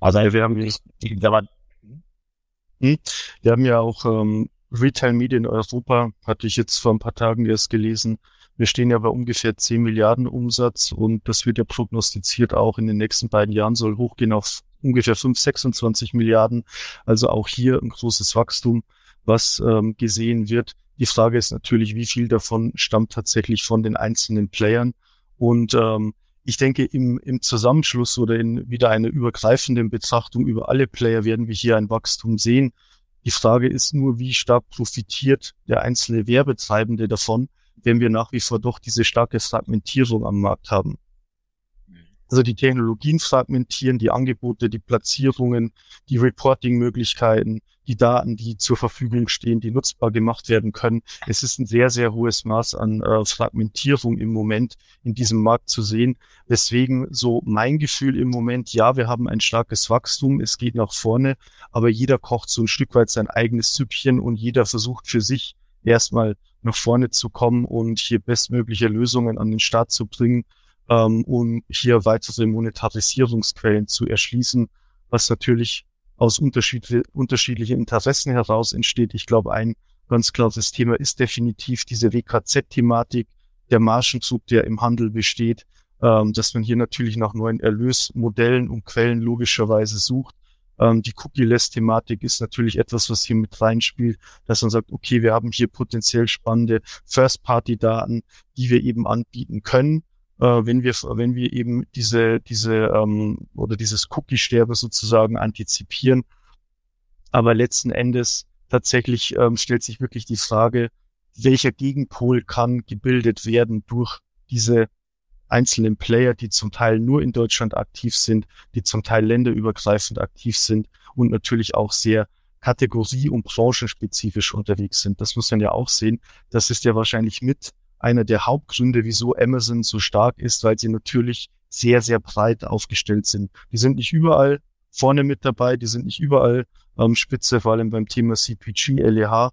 Also wir haben, war, hm? wir haben ja auch ähm, Retail Media in Europa, hatte ich jetzt vor ein paar Tagen erst gelesen. Wir stehen ja bei ungefähr 10 Milliarden Umsatz und das wird ja prognostiziert auch in den nächsten beiden Jahren soll hochgehen auf ungefähr 5, 26 Milliarden. Also auch hier ein großes Wachstum, was ähm, gesehen wird. Die Frage ist natürlich, wie viel davon stammt tatsächlich von den einzelnen Playern. Und ähm, ich denke, im, im Zusammenschluss oder in wieder einer übergreifenden Betrachtung über alle Player werden wir hier ein Wachstum sehen. Die Frage ist nur, wie stark profitiert der einzelne Werbetreibende davon, wenn wir nach wie vor doch diese starke Fragmentierung am Markt haben. Also die Technologien fragmentieren, die Angebote, die Platzierungen, die Reporting-Möglichkeiten, die Daten, die zur Verfügung stehen, die nutzbar gemacht werden können. Es ist ein sehr, sehr hohes Maß an äh, Fragmentierung im Moment in diesem Markt zu sehen. Deswegen so mein Gefühl im Moment, ja, wir haben ein starkes Wachstum, es geht nach vorne, aber jeder kocht so ein Stück weit sein eigenes Süppchen und jeder versucht für sich erstmal nach vorne zu kommen und hier bestmögliche Lösungen an den Start zu bringen ähm, um hier weitere Monetarisierungsquellen zu erschließen, was natürlich aus unterschiedli unterschiedlichen Interessen heraus entsteht. Ich glaube, ein ganz klares Thema ist definitiv diese WKZ-Thematik, der Margenzug, der im Handel besteht, ähm, dass man hier natürlich nach neuen Erlösmodellen und Quellen logischerweise sucht. Ähm, die Cookie-Less-Thematik ist natürlich etwas, was hier mit reinspielt, dass man sagt, okay, wir haben hier potenziell spannende First-Party-Daten, die wir eben anbieten können wenn wir, wenn wir eben diese, diese ähm, oder dieses Cookie-Sterbe sozusagen antizipieren. Aber letzten Endes tatsächlich ähm, stellt sich wirklich die Frage, welcher Gegenpol kann gebildet werden durch diese einzelnen Player, die zum Teil nur in Deutschland aktiv sind, die zum Teil länderübergreifend aktiv sind und natürlich auch sehr kategorie- und branchenspezifisch unterwegs sind. Das muss man ja auch sehen. Das ist ja wahrscheinlich mit einer der Hauptgründe, wieso Amazon so stark ist, weil sie natürlich sehr, sehr breit aufgestellt sind. Die sind nicht überall vorne mit dabei, die sind nicht überall ähm, Spitze, vor allem beim Thema CPG, LEH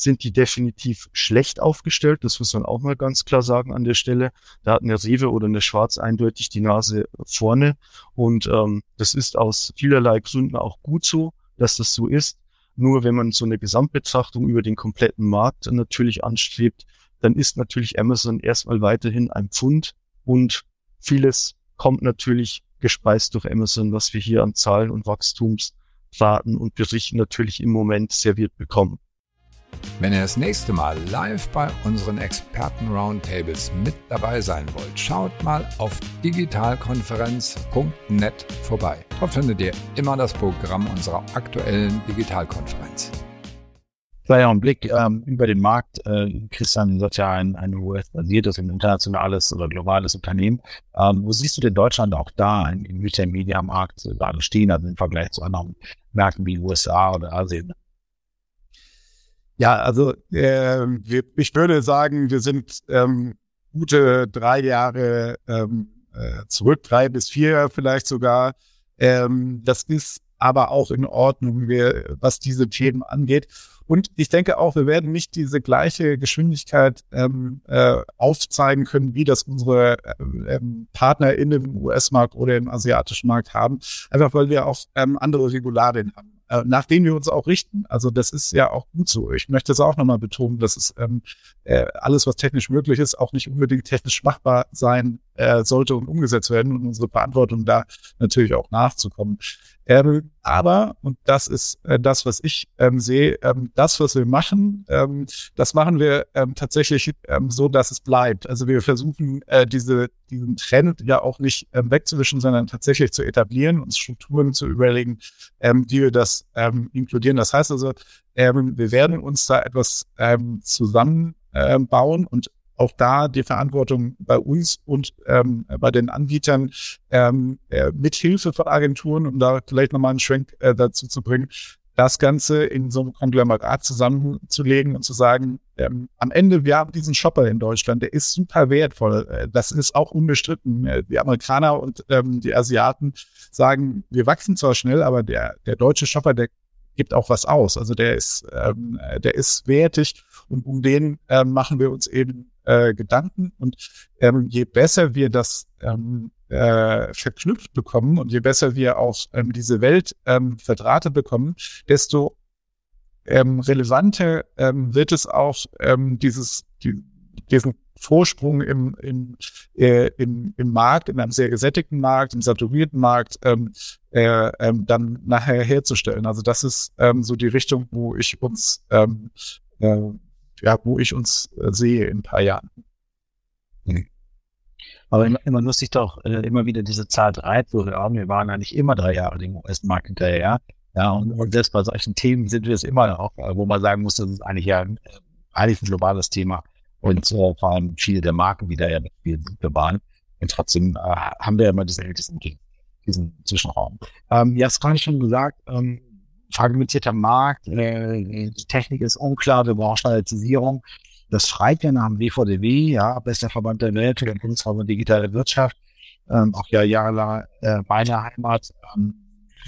sind die definitiv schlecht aufgestellt. Das muss man auch mal ganz klar sagen an der Stelle. Da hat eine Rewe oder eine Schwarz eindeutig die Nase vorne. Und ähm, das ist aus vielerlei Gründen auch gut so, dass das so ist. Nur wenn man so eine Gesamtbetrachtung über den kompletten Markt natürlich anstrebt, dann ist natürlich Amazon erstmal weiterhin ein Pfund und vieles kommt natürlich gespeist durch Amazon, was wir hier an Zahlen und Wachstumsraten und Berichten natürlich im Moment serviert bekommen. Wenn ihr das nächste Mal live bei unseren Experten-Roundtables mit dabei sein wollt, schaut mal auf digitalkonferenz.net vorbei. Dort findet ihr immer das Programm unserer aktuellen Digitalkonferenz. Vielleicht auch ein Blick ähm, über den Markt. Äh, Christian sagt ja ein, ein US-basiertes, ein internationales oder globales Unternehmen. Ähm, wo siehst du denn Deutschland auch da im Retail-Media-Markt gerade stehen, also im Vergleich zu anderen Märkten wie USA oder Asien? Ja, also äh, wir, ich würde sagen, wir sind ähm, gute drei Jahre ähm, äh, zurück, drei bis vier vielleicht sogar. Ähm, das ist aber auch in Ordnung, wir, was diese Themen angeht. Und ich denke auch, wir werden nicht diese gleiche Geschwindigkeit ähm, äh, aufzeigen können, wie das unsere äh, ähm, Partner in dem US-Markt oder im asiatischen Markt haben, einfach weil wir auch ähm, andere Regularien haben äh, nach denen wir uns auch richten. Also das ist ja auch gut so. Ich möchte es auch nochmal betonen, dass es ähm, äh, alles, was technisch möglich ist, auch nicht unbedingt technisch machbar sein äh, sollte und umgesetzt werden und unsere Verantwortung da natürlich auch nachzukommen. Ähm, aber, und das ist äh, das, was ich ähm, sehe, ähm, das, was wir machen, ähm, das machen wir ähm, tatsächlich ähm, so, dass es bleibt. Also wir versuchen äh, diese, diesen Trend ja auch nicht ähm, wegzuwischen, sondern tatsächlich zu etablieren, uns Strukturen zu überlegen, ähm, die wir das ähm, inkludieren. Das heißt also, ähm, wir werden uns da etwas ähm, ähm, und auch da die Verantwortung bei uns und ähm, bei den Anbietern ähm, äh, mit Hilfe von Agenturen, um da vielleicht nochmal einen Schwenk äh, dazu zu bringen, das Ganze in so einem Konglomerat zusammenzulegen und zu sagen, ähm, am Ende, wir haben diesen Shopper in Deutschland, der ist super wertvoll. Äh, das ist auch unbestritten. Äh, die Amerikaner und ähm, die Asiaten sagen, wir wachsen zwar schnell, aber der, der deutsche Shopper, der gibt auch was aus. Also der ist, ähm, der ist wertig und um den ähm, machen wir uns eben äh, Gedanken. Und ähm, je besser wir das ähm, äh, verknüpft bekommen und je besser wir auch ähm, diese Welt ähm, verdrahtet bekommen, desto ähm, relevanter ähm, wird es auch ähm, dieses, die, diesen Vorsprung im, im, äh, im, im Markt, in einem sehr gesättigten Markt, im saturierten Markt, ähm, äh, ähm, dann nachher herzustellen. Also das ist ähm, so die Richtung, wo ich uns ähm, äh, ja, wo ich uns äh, sehe in ein paar Jahren. Mhm. Aber immer, immer lustig doch, äh, immer wieder diese Zahl drei zu hören. Wir waren eigentlich immer drei Jahre dem US-Markt hinterher. Ja, und, und selbst bei solchen Themen sind wir es immer noch, äh, wo man sagen muss, das ist eigentlich ja äh, eigentlich ein globales Thema. Und äh, vor allem viele der Marken, die da ja sind global. Und trotzdem äh, haben wir ja immer diesen, diesen, diesen Zwischenraum. Ähm, ja, das gerade schon gesagt, ähm, fragmentierter Markt, äh, die Technik ist unklar, wir brauchen Standardisierung. Das schreit ja nach dem WVDW, ja, bester Verband der Welt, der Bundesverband Digitale Wirtschaft, ähm, auch ja jahrelang äh, meine Heimat. Ähm,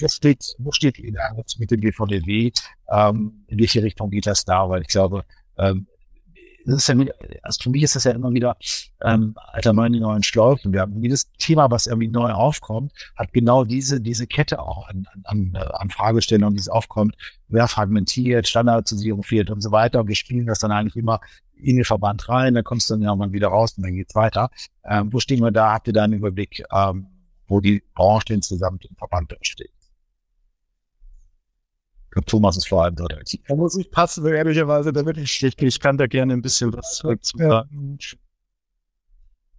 wo steht, wo steht ihr mit dem WVDW? Ähm, in welche Richtung geht das da? Weil ich glaube, ähm, das ist ja, also für mich ist das ja immer wieder ähm, alter Mann die neuen Schlaufen. Wir haben jedes Thema, was irgendwie neu aufkommt, hat genau diese diese Kette auch an, an, an Fragestellungen, die es aufkommt. Wer fragmentiert, Standardisierung fehlt und so weiter. Und wir spielen das dann eigentlich immer in den Verband rein, dann kommst du dann mal wieder raus und dann geht's weiter. Ähm, wo stehen wir da? Habt ihr da einen Überblick, ähm, wo die Branche insgesamt im Verband steht? Glaube, Thomas ist vor allem dort. Da muss ich passen, ehrlicherweise, damit ich. Ich, ich kann da gerne ein bisschen was zu sagen. Ja.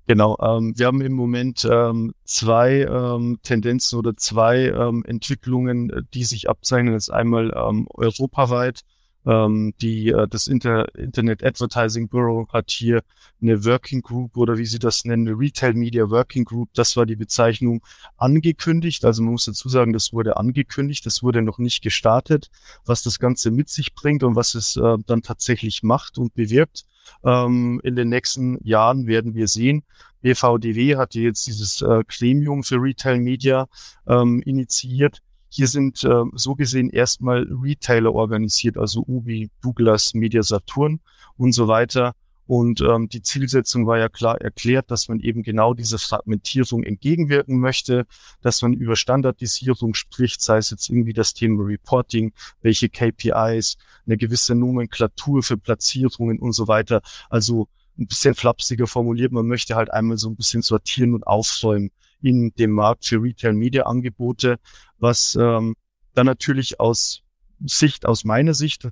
Genau, ähm, wir haben im Moment ähm, zwei ähm, Tendenzen oder zwei ähm, Entwicklungen, die sich abzeichnen. Das ist einmal ähm, europaweit ähm, die, äh, das Inter Internet Advertising Bureau hat hier eine Working Group oder wie sie das nennen, eine Retail Media Working Group. Das war die Bezeichnung angekündigt. Also man muss dazu sagen, das wurde angekündigt, das wurde noch nicht gestartet, was das Ganze mit sich bringt und was es äh, dann tatsächlich macht und bewirkt. Ähm, in den nächsten Jahren werden wir sehen. BVDW hat jetzt dieses äh, Gremium für Retail Media ähm, initiiert hier sind äh, so gesehen erstmal Retailer organisiert, also Ubi, Douglas, Media Saturn und so weiter. Und ähm, die Zielsetzung war ja klar erklärt, dass man eben genau dieser Fragmentierung entgegenwirken möchte, dass man über Standardisierung spricht, sei es jetzt irgendwie das Thema Reporting, welche KPIs, eine gewisse Nomenklatur für Platzierungen und so weiter. Also ein bisschen flapsiger formuliert, man möchte halt einmal so ein bisschen sortieren und aufräumen in dem Markt für Retail-Media-Angebote, was ähm, dann natürlich aus Sicht, aus meiner Sicht,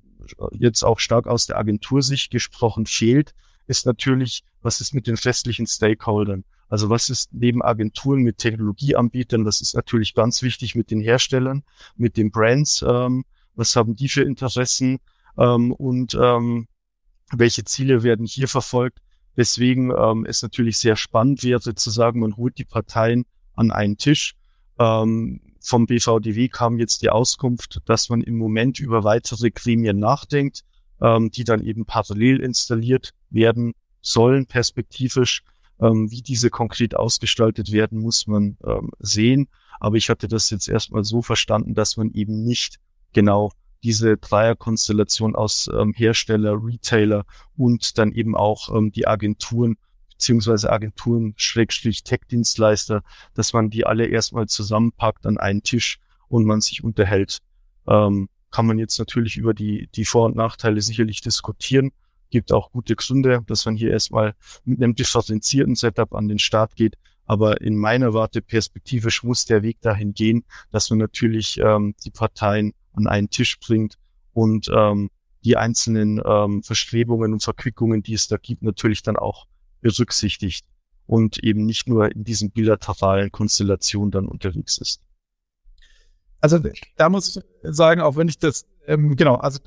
jetzt auch stark aus der Agentursicht gesprochen, fehlt, ist natürlich, was ist mit den festlichen Stakeholdern? Also was ist neben Agenturen mit Technologieanbietern, das ist natürlich ganz wichtig mit den Herstellern, mit den Brands, ähm, was haben die für Interessen ähm, und ähm, welche Ziele werden hier verfolgt. Deswegen ähm, es natürlich sehr spannend wäre zu sagen, man holt die Parteien an einen Tisch. Ähm, vom BVDW kam jetzt die Auskunft, dass man im Moment über weitere Gremien nachdenkt, ähm, die dann eben parallel installiert werden sollen, perspektivisch. Ähm, wie diese konkret ausgestaltet werden, muss man ähm, sehen. Aber ich hatte das jetzt erstmal so verstanden, dass man eben nicht genau diese Dreierkonstellation aus ähm, Hersteller, Retailer und dann eben auch ähm, die Agenturen beziehungsweise Agenturen, Schrägstrich Tech-Dienstleister, dass man die alle erstmal zusammenpackt an einen Tisch und man sich unterhält. Ähm, kann man jetzt natürlich über die, die Vor- und Nachteile sicherlich diskutieren. Gibt auch gute Gründe, dass man hier erstmal mit einem differenzierten Setup an den Start geht. Aber in meiner Warte perspektivisch muss der Weg dahin gehen, dass man natürlich ähm, die Parteien an einen Tisch bringt und ähm, die einzelnen ähm, Verstrebungen und Verquickungen, die es da gibt, natürlich dann auch berücksichtigt und eben nicht nur in diesen bilateralen Konstellationen dann unterwegs ist. Also da muss ich sagen, auch wenn ich das, ähm, genau, also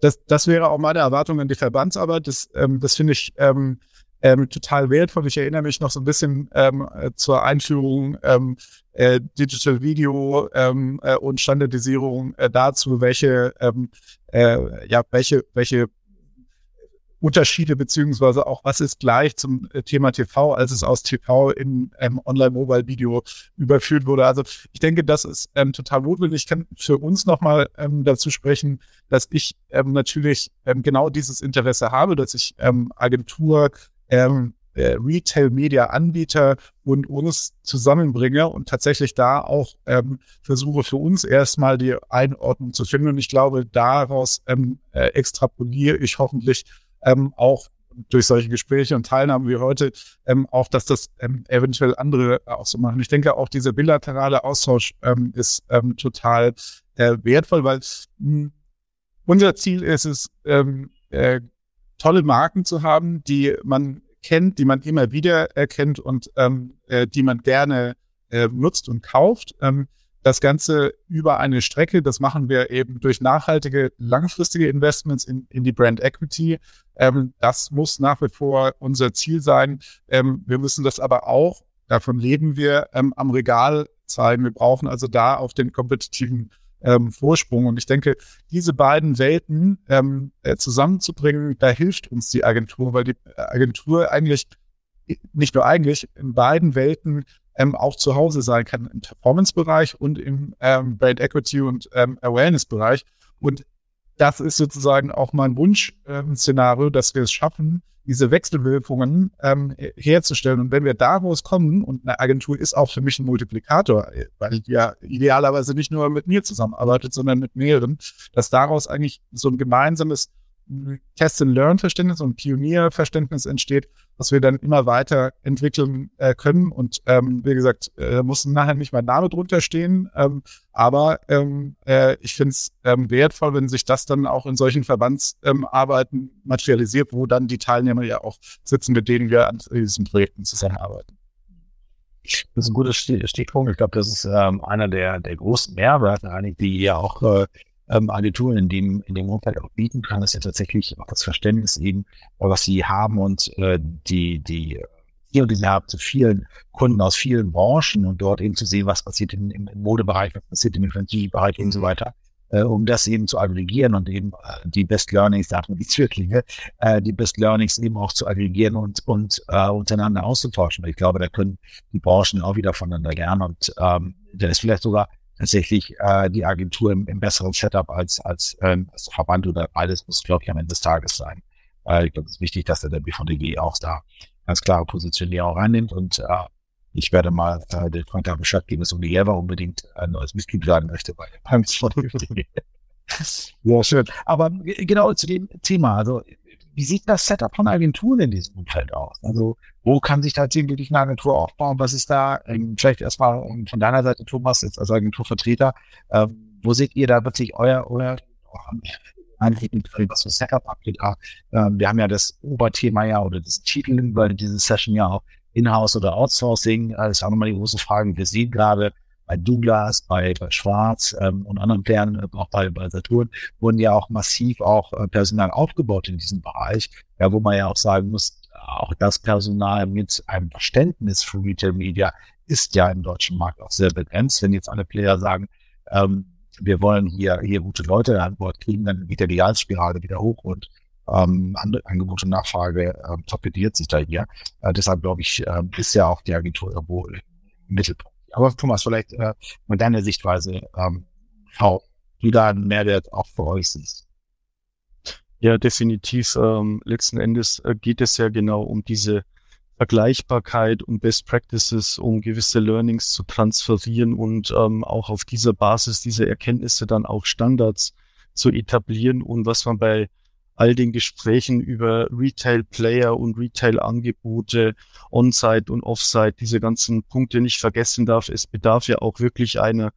das, das wäre auch meine Erwartung an die Verbandsarbeit. Das, ähm, das finde ich ähm, ähm, total wertvoll. Ich erinnere mich noch so ein bisschen ähm, äh, zur Einführung ähm, äh, Digital Video ähm, äh, und Standardisierung äh, dazu, welche ähm, äh, ja welche welche Unterschiede beziehungsweise auch was ist gleich zum äh, Thema TV, als es aus TV in ähm, Online-Mobile-Video überführt wurde. Also ich denke, das ist ähm, total notwendig. Ich kann für uns nochmal ähm, dazu sprechen, dass ich ähm, natürlich ähm, genau dieses Interesse habe, dass ich ähm, Agentur, ähm, äh, Retail-Media-Anbieter und uns zusammenbringe und tatsächlich da auch ähm, versuche für uns erstmal die Einordnung zu finden. Und ich glaube, daraus ähm, äh, extrapoliere ich hoffentlich ähm, auch durch solche Gespräche und Teilnahmen wie heute ähm, auch, dass das ähm, eventuell andere auch so machen. Ich denke auch dieser bilaterale Austausch ähm, ist ähm, total äh, wertvoll, weil mh, hm, unser Ziel ist es, ähm, äh, tolle Marken zu haben, die man kennt, die man immer wieder erkennt und ähm, äh, die man gerne äh, nutzt und kauft. Ähm, das Ganze über eine Strecke, das machen wir eben durch nachhaltige, langfristige Investments in, in die Brand Equity. Ähm, das muss nach wie vor unser Ziel sein. Ähm, wir müssen das aber auch, davon leben wir, ähm, am Regal zeigen. Wir brauchen also da auf den kompetitiven ähm, Vorsprung. Und ich denke, diese beiden Welten ähm, äh, zusammenzubringen, da hilft uns die Agentur, weil die Agentur eigentlich nicht nur eigentlich in beiden Welten ähm, auch zu Hause sein kann, im Performance-Bereich und im ähm, Brand Equity und ähm, Awareness-Bereich. Und das ist sozusagen auch mein Wunsch-Szenario, ähm, dass wir es schaffen, diese Wechselwirkungen ähm, herzustellen. Und wenn wir daraus kommen, und eine Agentur ist auch für mich ein Multiplikator, weil die ja idealerweise nicht nur mit mir zusammenarbeitet, sondern mit mehreren, dass daraus eigentlich so ein gemeinsames Test-and-Learn-Verständnis und Pionierverständnis entsteht, was wir dann immer weiter entwickeln äh, können. Und ähm, wie gesagt, äh, muss nachher nicht mein Name drunter stehen. Ähm, aber ähm, äh, ich finde es ähm, wertvoll, wenn sich das dann auch in solchen Verbandsarbeiten ähm, materialisiert, wo dann die Teilnehmer ja auch sitzen, mit denen wir an diesen Projekten zusammenarbeiten. Das ist ein guter Stichpunkt. Ich glaube, das ist ähm, einer der, der großen Mehrwerte eigentlich, die ja auch äh, ähm, Agenturen in dem, in dem Umfeld auch bieten kann, ist ja tatsächlich auch das Verständnis eben, was sie haben und äh, die, die hier die sie haben zu vielen Kunden aus vielen Branchen und dort eben zu sehen, was passiert im, im Modebereich, was passiert im Infantiliebereich und so weiter, äh, um das eben zu aggregieren und eben äh, die Best Learnings, da hat man die Zürklinge, äh, die Best Learnings eben auch zu aggregieren und, und äh, untereinander auszutauschen. Ich glaube, da können die Branchen auch wieder voneinander lernen und ähm, da ist vielleicht sogar tatsächlich äh, die Agentur im, im besseren Setup als, als, ähm, als Verband oder beides muss, glaube ich, am Ende des Tages sein. Äh, ich glaube, es ist wichtig, dass der, der BVDG auch da ganz klare Positionierung reinnimmt und äh, ich werde mal äh, den Freund da Bescheid geben, dass Eva unbedingt ein neues Mitglied werden möchte bei beim BVDG. ja, schön. Aber genau zu dem Thema, also wie sieht das Setup von Agenturen in diesem Umfeld aus? Also, wo kann sich wirklich eine Agentur aufbauen? Was ist da? Ähm, vielleicht erstmal ähm, von deiner Seite, Thomas, jetzt als Agenturvertreter. Ähm, wo seht ihr da wirklich euer, euer, was für Setup ihr da? Ähm, wir haben ja das Oberthema ja oder das Titel über diese Session ja auch Inhouse oder Outsourcing, das ist auch nochmal die große Frage. Wir sehen gerade bei Douglas, bei, bei Schwarz ähm, und anderen Playern, äh, auch bei, bei Saturn, wurden ja auch massiv auch äh, Personal aufgebaut in diesem Bereich, ja, wo man ja auch sagen muss, auch das Personal mit einem Verständnis für Retail Media ist ja im deutschen Markt auch sehr begrenzt. Wenn jetzt alle Player sagen, ähm, wir wollen hier, hier gute Leute an Bord kriegen, dann geht der die Idealspirale wieder hoch und ähm, Angebot und Nachfrage ähm, torpediert sich da hier. Äh, deshalb glaube ich, äh, ist ja auch die Agentur irgendwo im Mittelpunkt. Aber Thomas, vielleicht äh, mit deiner Sichtweise, ähm, how du da einen Mehrwert auch für euch siehst. Ja, definitiv. Ähm, letzten Endes äh, geht es ja genau um diese Vergleichbarkeit, um Best Practices, um gewisse Learnings zu transferieren und ähm, auch auf dieser Basis diese Erkenntnisse dann auch Standards zu etablieren und was man bei all den Gesprächen über Retail-Player und Retail-Angebote, On-Site und Off-Site, diese ganzen Punkte nicht vergessen darf. Es bedarf ja auch wirklich einer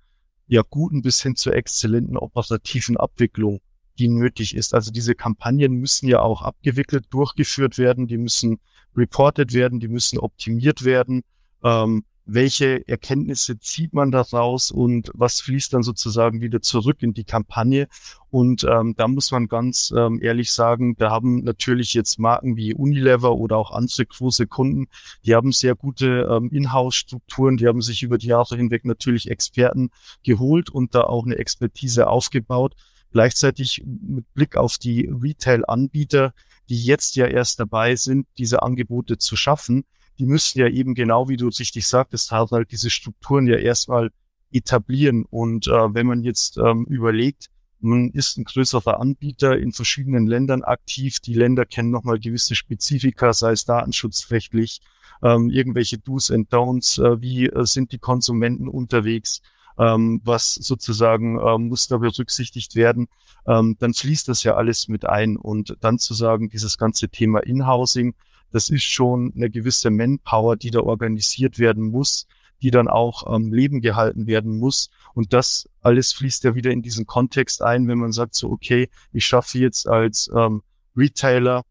ja guten bis hin zur exzellenten operativen Abwicklung, die nötig ist. Also diese Kampagnen müssen ja auch abgewickelt, durchgeführt werden, die müssen reported werden, die müssen optimiert werden. Ähm, welche Erkenntnisse zieht man daraus und was fließt dann sozusagen wieder zurück in die Kampagne. Und ähm, da muss man ganz ähm, ehrlich sagen, da haben natürlich jetzt Marken wie Unilever oder auch andere große Kunden, die haben sehr gute ähm, Inhouse-Strukturen, die haben sich über die Jahre hinweg natürlich Experten geholt und da auch eine Expertise aufgebaut. Gleichzeitig mit Blick auf die Retail-Anbieter, die jetzt ja erst dabei sind, diese Angebote zu schaffen, die müssen ja eben genau, wie du richtig sagtest, halt diese Strukturen ja erstmal etablieren. Und äh, wenn man jetzt ähm, überlegt, man ist ein größerer Anbieter in verschiedenen Ländern aktiv. Die Länder kennen nochmal gewisse Spezifika, sei es datenschutzrechtlich, ähm, irgendwelche Do's and Don'ts, äh, wie äh, sind die Konsumenten unterwegs, ähm, was sozusagen äh, muss da berücksichtigt werden, ähm, dann fließt das ja alles mit ein. Und dann zu sagen, dieses ganze Thema Inhousing, das ist schon eine gewisse Manpower, die da organisiert werden muss, die dann auch am ähm, Leben gehalten werden muss. Und das alles fließt ja wieder in diesen Kontext ein, wenn man sagt so, okay, ich schaffe jetzt als ähm, Retailer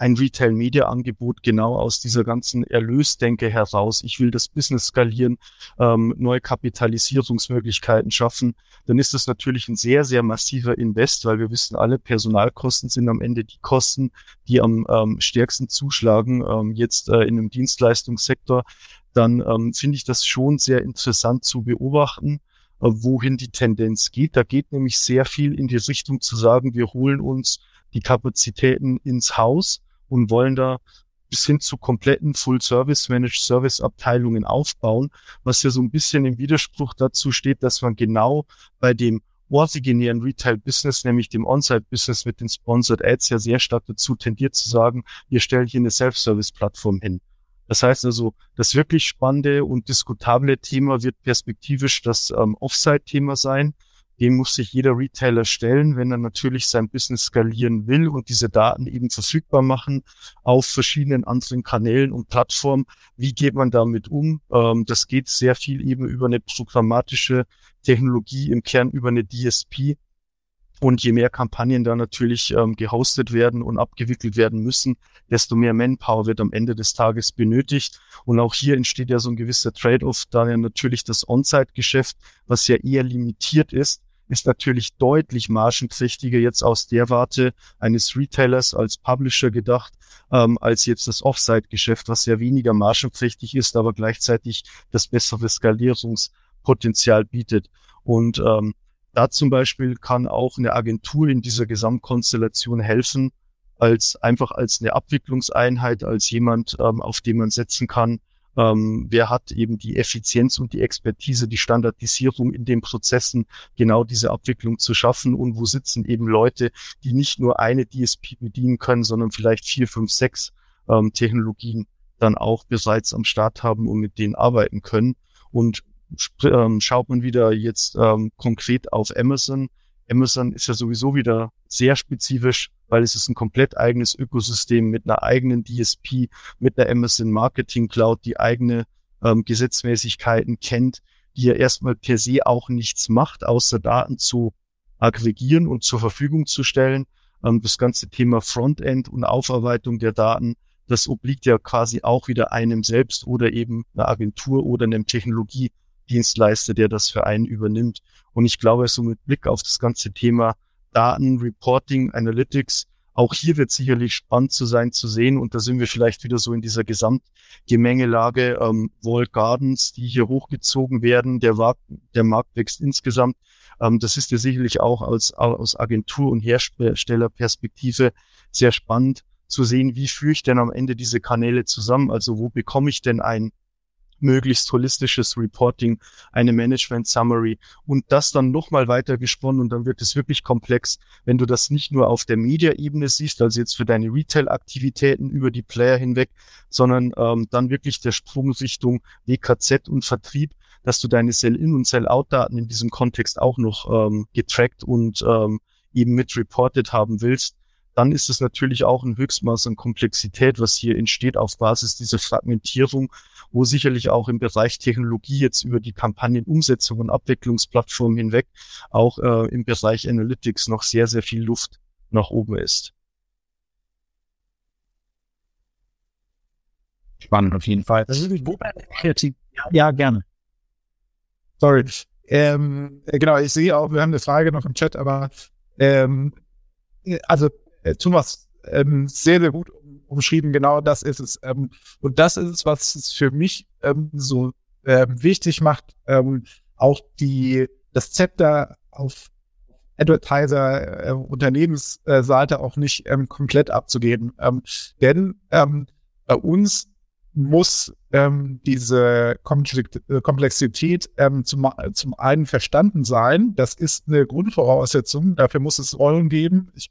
ein Retail-Media-Angebot genau aus dieser ganzen Erlösdenke heraus. Ich will das Business skalieren, ähm, neue Kapitalisierungsmöglichkeiten schaffen. Dann ist das natürlich ein sehr, sehr massiver Invest, weil wir wissen alle, Personalkosten sind am Ende die Kosten, die am ähm, stärksten zuschlagen, ähm, jetzt äh, in einem Dienstleistungssektor. Dann ähm, finde ich das schon sehr interessant zu beobachten äh, wohin die Tendenz geht. Da geht nämlich sehr viel in die Richtung zu sagen, wir holen uns die Kapazitäten ins Haus und wollen da bis hin zu kompletten Full-Service-Managed-Service-Abteilungen aufbauen, was ja so ein bisschen im Widerspruch dazu steht, dass man genau bei dem originären Retail-Business, nämlich dem On-Site-Business mit den Sponsored Ads ja sehr stark dazu tendiert zu sagen, wir stellen hier eine Self-Service-Plattform hin. Das heißt also, das wirklich spannende und diskutable Thema wird perspektivisch das ähm, Offsite-Thema sein dem muss sich jeder Retailer stellen, wenn er natürlich sein Business skalieren will und diese Daten eben verfügbar machen auf verschiedenen anderen Kanälen und Plattformen. Wie geht man damit um? Ähm, das geht sehr viel eben über eine programmatische Technologie, im Kern über eine DSP. Und je mehr Kampagnen da natürlich ähm, gehostet werden und abgewickelt werden müssen, desto mehr Manpower wird am Ende des Tages benötigt. Und auch hier entsteht ja so ein gewisser Trade-off, da ja natürlich das On-Site-Geschäft, was ja eher limitiert ist, ist natürlich deutlich margenträchtiger jetzt aus der Warte eines Retailers als Publisher gedacht, ähm, als jetzt das Offsite-Geschäft, was ja weniger margenträchtig ist, aber gleichzeitig das bessere Skalierungspotenzial bietet. Und ähm, da zum Beispiel kann auch eine Agentur in dieser Gesamtkonstellation helfen, als einfach als eine Abwicklungseinheit, als jemand, ähm, auf den man setzen kann, ähm, wer hat eben die Effizienz und die Expertise, die Standardisierung in den Prozessen, genau diese Abwicklung zu schaffen und wo sitzen eben Leute, die nicht nur eine DSP bedienen können, sondern vielleicht vier, fünf, sechs ähm, Technologien dann auch bereits am Start haben und mit denen arbeiten können. Und ähm, schaut man wieder jetzt ähm, konkret auf Amazon. Amazon ist ja sowieso wieder sehr spezifisch weil es ist ein komplett eigenes Ökosystem mit einer eigenen DSP, mit einer Amazon Marketing Cloud, die eigene ähm, Gesetzmäßigkeiten kennt, die ja erstmal per se auch nichts macht, außer Daten zu aggregieren und zur Verfügung zu stellen. Ähm, das ganze Thema Frontend und Aufarbeitung der Daten, das obliegt ja quasi auch wieder einem selbst oder eben einer Agentur oder einem Technologiedienstleister, der das für einen übernimmt. Und ich glaube, so mit Blick auf das ganze Thema Daten, Reporting, Analytics, auch hier wird sicherlich spannend zu sein zu sehen. Und da sind wir vielleicht wieder so in dieser Gesamtgemengelage. Ähm, Wall Gardens, die hier hochgezogen werden, der, der Markt wächst insgesamt. Ähm, das ist ja sicherlich auch aus, aus Agentur- und Herstellerperspektive sehr spannend zu sehen, wie führe ich denn am Ende diese Kanäle zusammen? Also wo bekomme ich denn ein möglichst holistisches Reporting, eine Management Summary und das dann nochmal weiter gesponnen und dann wird es wirklich komplex, wenn du das nicht nur auf der Media-Ebene siehst, also jetzt für deine Retail-Aktivitäten über die Player hinweg, sondern ähm, dann wirklich der Sprung Richtung WKZ und Vertrieb, dass du deine Sell-In- und Sell-Out-Daten in diesem Kontext auch noch ähm, getrackt und ähm, eben mit reported haben willst dann ist es natürlich auch ein Höchstmaß an Komplexität, was hier entsteht auf Basis dieser Fragmentierung, wo sicherlich auch im Bereich Technologie jetzt über die Kampagnenumsetzung und Abwicklungsplattform hinweg auch äh, im Bereich Analytics noch sehr, sehr viel Luft nach oben ist. Spannend auf jeden Fall. Das ist kreativ. Ja, gerne. Sorry. Ähm, genau, ich sehe auch, wir haben eine Frage noch im Chat, aber ähm, also äh, Thomas ähm, sehr, sehr gut umschrieben. Genau das ist es. Ähm, und das ist es, was es für mich ähm, so ähm, wichtig macht, ähm, auch die, das Zepter auf Advertiser, äh, Unternehmensseite auch nicht ähm, komplett abzugeben. Ähm, denn ähm, bei uns muss ähm, diese Komplexität ähm, zum, zum einen verstanden sein. Das ist eine Grundvoraussetzung. Dafür muss es Rollen geben. Ich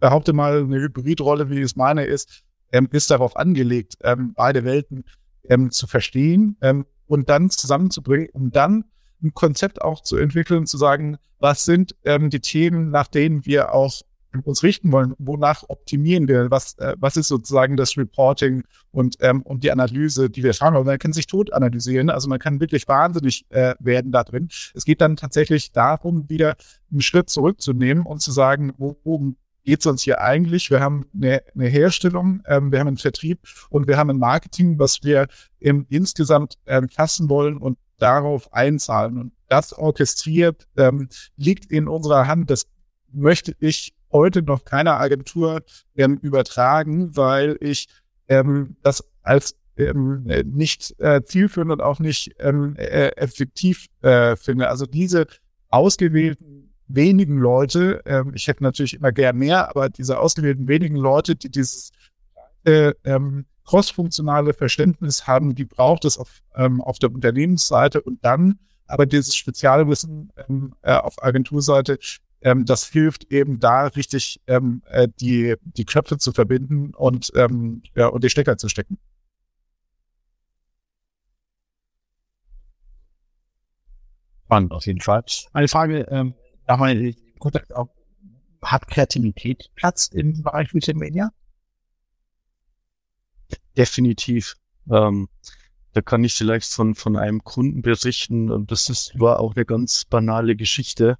behaupte mal, eine Hybridrolle, wie es meine ist, ähm, ist darauf angelegt, ähm, beide Welten ähm, zu verstehen ähm, und dann zusammenzubringen, um dann ein Konzept auch zu entwickeln, zu sagen, was sind ähm, die Themen, nach denen wir auch uns richten wollen, wonach optimieren wir, was, äh, was ist sozusagen das Reporting und, ähm, und die Analyse, die wir schauen. Aber man kann sich tot analysieren, also man kann wirklich wahnsinnig äh, werden da drin. Es geht dann tatsächlich darum, wieder einen Schritt zurückzunehmen und zu sagen, wo, wo geht es uns hier eigentlich? Wir haben eine, eine Herstellung, ähm, wir haben einen Vertrieb und wir haben ein Marketing, was wir im, insgesamt ähm, fassen wollen und darauf einzahlen. Und das orchestriert ähm, liegt in unserer Hand. Das möchte ich heute noch keiner Agentur ähm, übertragen, weil ich ähm, das als ähm, nicht äh, zielführend und auch nicht ähm, äh, effektiv äh, finde. Also diese ausgewählten wenigen Leute, ähm, ich hätte natürlich immer gern mehr, aber diese ausgewählten wenigen Leute, die dieses äh, ähm, crossfunktionale Verständnis haben, die braucht es auf, ähm, auf der Unternehmensseite und dann aber dieses Spezialwissen ähm, äh, auf Agenturseite, ähm, das hilft eben da richtig ähm, äh, die, die Köpfe zu verbinden und, ähm, ja, und die Stecker zu stecken. Spannend auf jeden Fall. Eine Frage, ähm, nochmal Kontakt auch, hat Kreativität Platz im Bereich Retail Media? Definitiv. Ähm, da kann ich vielleicht von, von einem Kunden berichten. Und das ist, war auch eine ganz banale Geschichte.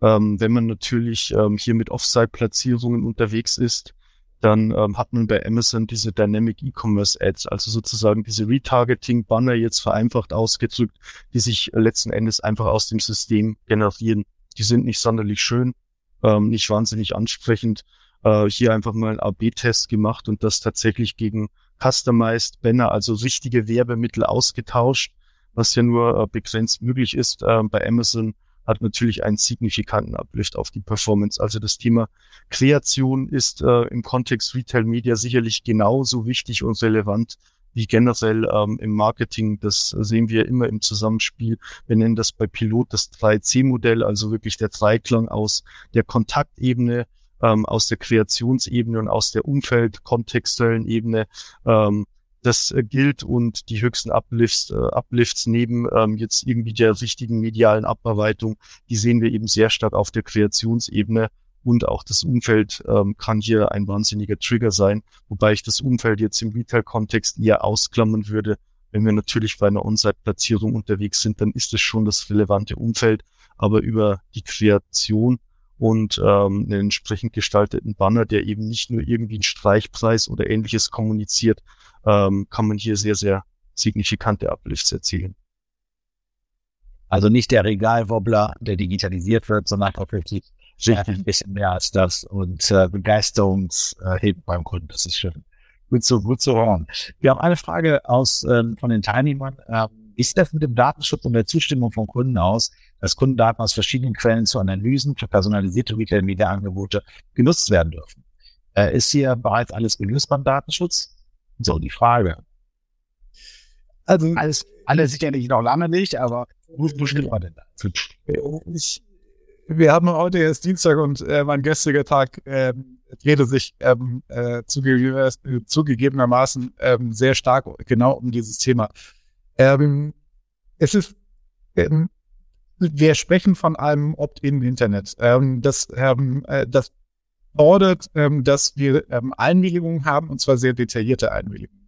Ähm, wenn man natürlich ähm, hier mit Offsite-Platzierungen unterwegs ist, dann ähm, hat man bei Amazon diese Dynamic E-Commerce Ads, also sozusagen diese Retargeting-Banner jetzt vereinfacht ausgedrückt, die sich letzten Endes einfach aus dem System generieren. Die sind nicht sonderlich schön, ähm, nicht wahnsinnig ansprechend. Äh, hier einfach mal einen AB-Test gemacht und das tatsächlich gegen Customized Banner, also richtige Werbemittel ausgetauscht, was ja nur äh, begrenzt möglich ist. Äh, bei Amazon hat natürlich einen signifikanten Uplift auf die Performance. Also das Thema Kreation ist äh, im Kontext Retail Media sicherlich genauso wichtig und relevant wie generell ähm, im Marketing. Das sehen wir immer im Zusammenspiel. Wir nennen das bei Pilot das 3C-Modell, also wirklich der Dreiklang aus der Kontaktebene, ähm, aus der Kreationsebene und aus der Umfeld-kontextuellen Ebene. Ähm, das äh, gilt und die höchsten Uplifts, äh, Uplifts neben ähm, jetzt irgendwie der richtigen medialen Abarbeitung, die sehen wir eben sehr stark auf der Kreationsebene und auch das Umfeld ähm, kann hier ein wahnsinniger Trigger sein, wobei ich das Umfeld jetzt im Retail-Kontext eher ausklammern würde. Wenn wir natürlich bei einer On-Site-Platzierung unterwegs sind, dann ist es schon das relevante Umfeld, aber über die Kreation und ähm, einen entsprechend gestalteten Banner, der eben nicht nur irgendwie einen Streichpreis oder ähnliches kommuniziert, ähm, kann man hier sehr, sehr signifikante Uplifts erzielen. Also nicht der Regalwobbler, der digitalisiert wird, sondern tatsächlich ein bisschen mehr als das und äh, Begeisterungsheben beim Kunden. Das ist schön. Gut zu, gut zu hören. Wir haben eine Frage aus ähm, von den Teilnehmern. Ähm, wie sieht das mit dem Datenschutz und der Zustimmung von Kunden aus, dass Kundendaten aus verschiedenen Quellen zu Analysen für personalisierte Retail-Media-Angebote genutzt werden dürfen? Äh, ist hier bereits alles gelöst beim Datenschutz? So, die Frage. Also alles, alles sicherlich noch lange nicht, aber wo, wo steht man denn da? Ich, wir haben heute erst Dienstag und äh, mein gestriger Tag äh, drehte sich ähm, äh, zugegeben, zugegebenermaßen ähm, sehr stark genau um dieses Thema. Ähm, es ist, ähm, wir sprechen von einem Opt-in-Internet. Ähm, das, ähm, äh, das fordert, ähm, dass wir ähm, Einwilligungen haben, und zwar sehr detaillierte Einwilligungen.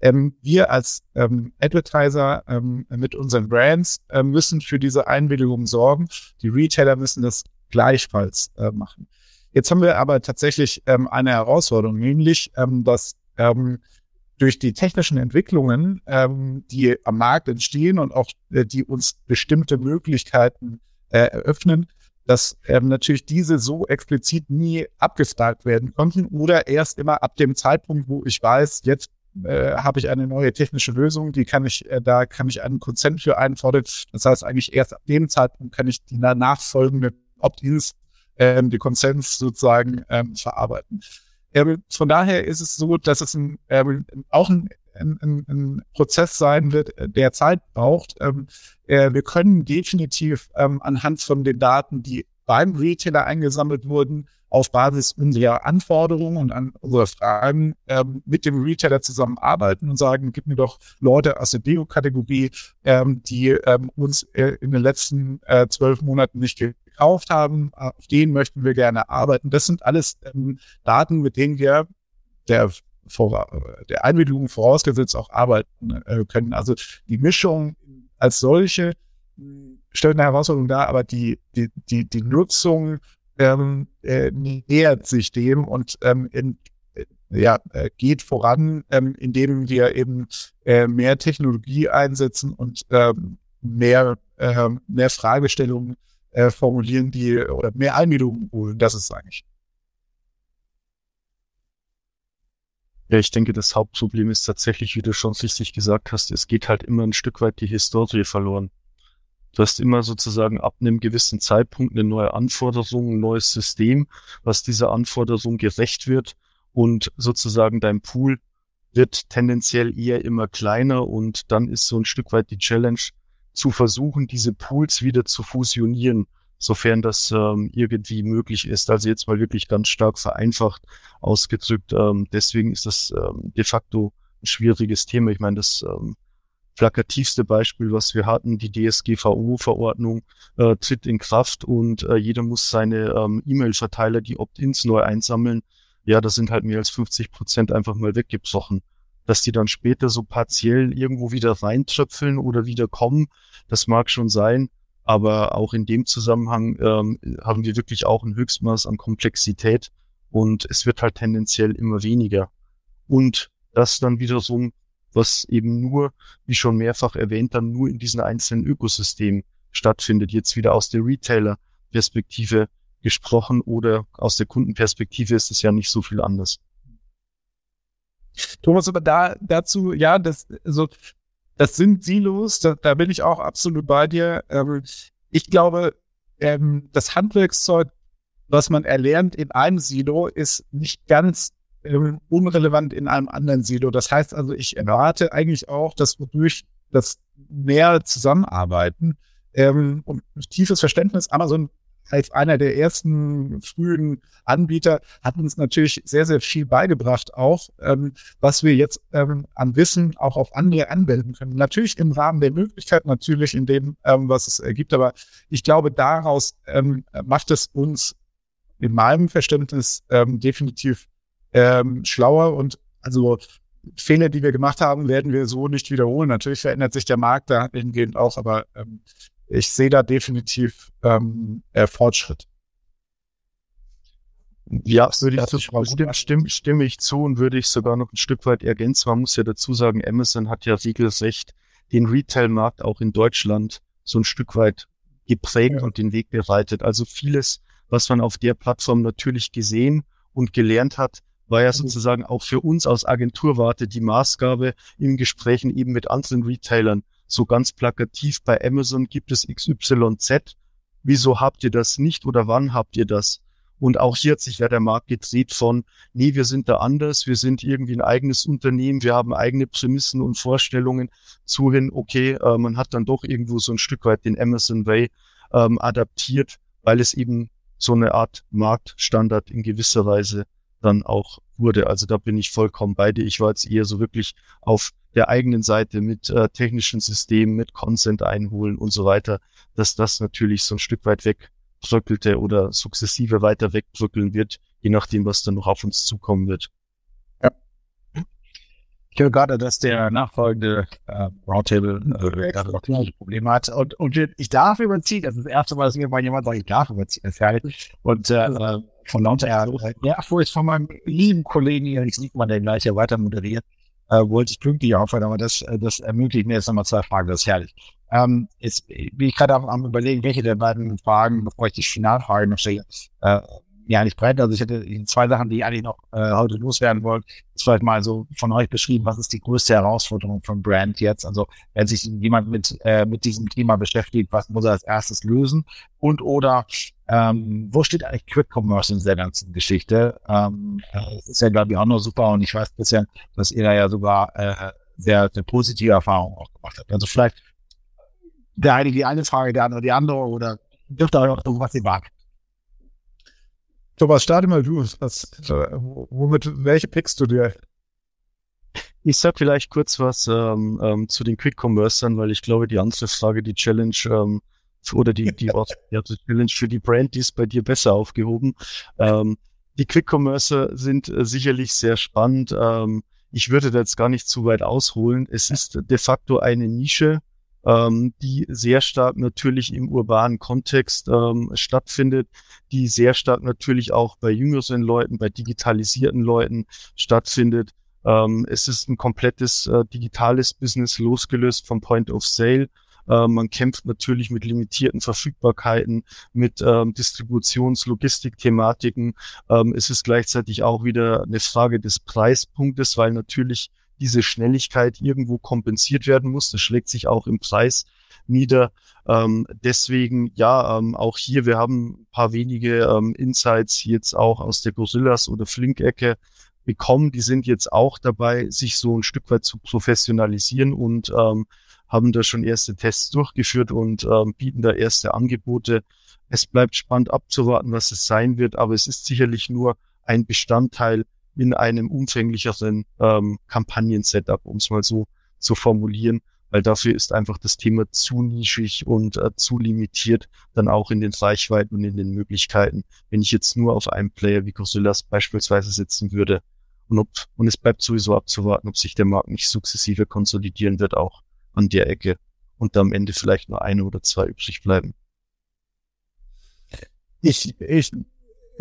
Ähm, wir als ähm, Advertiser ähm, mit unseren Brands äh, müssen für diese Einwilligung sorgen. Die Retailer müssen das gleichfalls äh, machen. Jetzt haben wir aber tatsächlich ähm, eine Herausforderung, nämlich, ähm, dass ähm, durch die technischen Entwicklungen, ähm, die am Markt entstehen und auch äh, die uns bestimmte Möglichkeiten äh, eröffnen, dass ähm, natürlich diese so explizit nie abgefragt werden konnten oder erst immer ab dem Zeitpunkt, wo ich weiß, jetzt äh, habe ich eine neue technische Lösung, die kann ich, äh, da kann ich einen Konsent für einfordern. Das heißt eigentlich erst ab dem Zeitpunkt kann ich die nachfolgende Opt-ins, ähm, die Konsens sozusagen ähm, verarbeiten. Ähm, von daher ist es so, dass es ein, ähm, auch ein, ein, ein, ein Prozess sein wird, äh, der Zeit braucht. Ähm, äh, wir können definitiv ähm, anhand von den Daten, die beim Retailer eingesammelt wurden, auf Basis unserer Anforderungen und an unserer Fragen ähm, mit dem Retailer zusammenarbeiten und sagen, gib mir doch Leute aus der Deo-Kategorie, ähm, die ähm, uns äh, in den letzten äh, zwölf Monaten nicht gekauft haben, auf denen möchten wir gerne arbeiten. Das sind alles ähm, Daten, mit denen wir der der Einwilligung vorausgesetzt auch arbeiten äh, können. Also die Mischung als solche stellt eine Herausforderung dar, aber die, die, die, die Nutzung ähm, äh, nähert sich dem und ähm, in, äh, ja, äh, geht voran, ähm, indem wir eben äh, mehr Technologie einsetzen und ähm, mehr, äh, mehr Fragestellungen äh, formulieren, die oder mehr Einmietungen holen. Das ist eigentlich. Ja, ich denke, das Hauptproblem ist tatsächlich, wie du schon richtig gesagt hast, es geht halt immer ein Stück weit die Historie verloren. Du hast immer sozusagen ab einem gewissen Zeitpunkt eine neue Anforderung, ein neues System, was dieser Anforderung gerecht wird und sozusagen dein Pool wird tendenziell eher immer kleiner und dann ist so ein Stück weit die Challenge zu versuchen, diese Pools wieder zu fusionieren, sofern das ähm, irgendwie möglich ist. Also jetzt mal wirklich ganz stark vereinfacht ausgedrückt. Ähm, deswegen ist das ähm, de facto ein schwieriges Thema. Ich meine, das ähm, plakativste Beispiel, was wir hatten, die DSGVO-Verordnung äh, tritt in Kraft und äh, jeder muss seine ähm, E-Mail-Verteiler, die Opt-ins neu einsammeln. Ja, das sind halt mehr als 50 Prozent einfach mal weggebrochen. Dass die dann später so partiell irgendwo wieder reintröpfeln oder wieder kommen, das mag schon sein. Aber auch in dem Zusammenhang ähm, haben wir wirklich auch ein Höchstmaß an Komplexität und es wird halt tendenziell immer weniger. Und das dann wieder so was eben nur, wie schon mehrfach erwähnt, dann nur in diesen einzelnen Ökosystemen stattfindet. Jetzt wieder aus der Retailer-Perspektive gesprochen oder aus der Kundenperspektive ist es ja nicht so viel anders. Thomas, aber da dazu, ja, das, also, das sind Silos, da, da bin ich auch absolut bei dir. Ähm, ich glaube, ähm, das Handwerkszeug, was man erlernt in einem Silo, ist nicht ganz ähm, unrelevant in einem anderen Silo. Das heißt also, ich erwarte eigentlich auch, dass wodurch das mehr zusammenarbeiten ähm, und tiefes Verständnis. Amazon als einer der ersten frühen Anbieter hat uns natürlich sehr, sehr viel beigebracht, auch ähm, was wir jetzt ähm, an Wissen auch auf andere anwenden können. Natürlich im Rahmen der Möglichkeit, natürlich in dem, ähm, was es ergibt, aber ich glaube, daraus ähm, macht es uns in meinem Verständnis ähm, definitiv ähm, schlauer und also Fehler, die wir gemacht haben, werden wir so nicht wiederholen. Natürlich verändert sich der Markt dahingehend auch, aber ähm, ich sehe da definitiv ähm, äh, Fortschritt. Ja, würde ich so, stimme, stimme, stimme ich zu und würde ich sogar noch ein Stück weit ergänzen. Man muss ja dazu sagen, Amazon hat ja regelrecht den Retail-Markt auch in Deutschland so ein Stück weit geprägt ja. und den Weg bereitet. Also vieles, was man auf der Plattform natürlich gesehen und gelernt hat, war ja mhm. sozusagen auch für uns aus Agenturwarte die Maßgabe im Gesprächen eben mit anderen Retailern. So ganz plakativ bei Amazon gibt es XYZ. Wieso habt ihr das nicht oder wann habt ihr das? Und auch hier hat sich ja der Markt gedreht von, nee, wir sind da anders, wir sind irgendwie ein eigenes Unternehmen, wir haben eigene Prämissen und Vorstellungen zu hin, okay, äh, man hat dann doch irgendwo so ein Stück weit den Amazon Way ähm, adaptiert, weil es eben so eine Art Marktstandard in gewisser Weise dann auch wurde. Also da bin ich vollkommen bei dir. Ich war jetzt eher so wirklich auf der eigenen Seite mit äh, technischen Systemen, mit Consent einholen und so weiter, dass das natürlich so ein Stück weit weg bröckelte oder sukzessive weiter wegbröckeln wird, je nachdem, was dann noch auf uns zukommen wird. Ja. Ich höre gerade, dass der nachfolgende äh, Roundtable äh, gerade noch gleiche Probleme hat. Und, und ich darf überziehen. Das ist das erste Mal, dass mir mal jemand sagt, ich darf überziehen. Das ist herrlich. Und äh, von lauter Nervos von meinem lieben Kollegen hier, ich sieht man, der gleich ja weiter moderiert, äh, wollte ich pünktlich aufhören, aber das, äh, das ermöglicht mir jetzt nochmal zwei Fragen. Das ist herrlich. Ähm, jetzt bin ich gerade am, am, überlegen, welche der beiden Fragen, bevor ich die Finalfrage noch stelle, äh, ja nicht breit. Also ich hätte zwei Sachen, die ich eigentlich noch äh, heute loswerden wollte. Ist vielleicht mal so von euch beschrieben, was ist die größte Herausforderung von Brand jetzt? Also wenn sich jemand mit, äh, mit diesem Thema beschäftigt, was muss er als erstes lösen? Und oder ähm, wo steht eigentlich Quick Commerce in dieser ganzen Geschichte? Ähm, äh, das ist ja, glaube ich, auch noch super und ich weiß bisher, dass ihr da ja sogar äh, sehr, sehr positive Erfahrungen auch gemacht habt. Also vielleicht der eine die eine Frage, der andere die andere oder dürft ihr auch was ihr wagt. Thomas, starte mal du. Was, womit, welche pickst du dir? Ich sag vielleicht kurz was ähm, ähm, zu den Quick Commercern, weil ich glaube, die andere Frage, die Challenge ähm, oder die, die, ja, die Challenge für die Brand, die ist bei dir besser aufgehoben. Ähm, die Quick Commercer sind äh, sicherlich sehr spannend. Ähm, ich würde da jetzt gar nicht zu weit ausholen. Es ist de facto eine Nische, ähm, die sehr stark natürlich im urbanen Kontext ähm, stattfindet, die sehr stark natürlich auch bei jüngeren Leuten, bei digitalisierten Leuten stattfindet. Ähm, es ist ein komplettes äh, digitales Business losgelöst vom Point of Sale. Äh, man kämpft natürlich mit limitierten Verfügbarkeiten, mit ähm, Distributions-, Logistik-Thematiken. Ähm, es ist gleichzeitig auch wieder eine Frage des Preispunktes, weil natürlich diese Schnelligkeit irgendwo kompensiert werden muss. Das schlägt sich auch im Preis nieder. Ähm, deswegen, ja, ähm, auch hier, wir haben ein paar wenige ähm, Insights jetzt auch aus der Gorillas oder Flink-Ecke bekommen. Die sind jetzt auch dabei, sich so ein Stück weit zu professionalisieren und ähm, haben da schon erste Tests durchgeführt und ähm, bieten da erste Angebote. Es bleibt spannend abzuwarten, was es sein wird, aber es ist sicherlich nur ein Bestandteil in einem umfänglicheren ähm, Kampagnen-Setup, um es mal so zu formulieren, weil dafür ist einfach das Thema zu nischig und äh, zu limitiert, dann auch in den Reichweiten und in den Möglichkeiten, wenn ich jetzt nur auf einen Player wie Cosillas beispielsweise setzen würde. Und, ob, und es bleibt sowieso abzuwarten, ob sich der Markt nicht sukzessive konsolidieren wird, auch an der Ecke und am Ende vielleicht nur eine oder zwei übrig bleiben. Ich, ich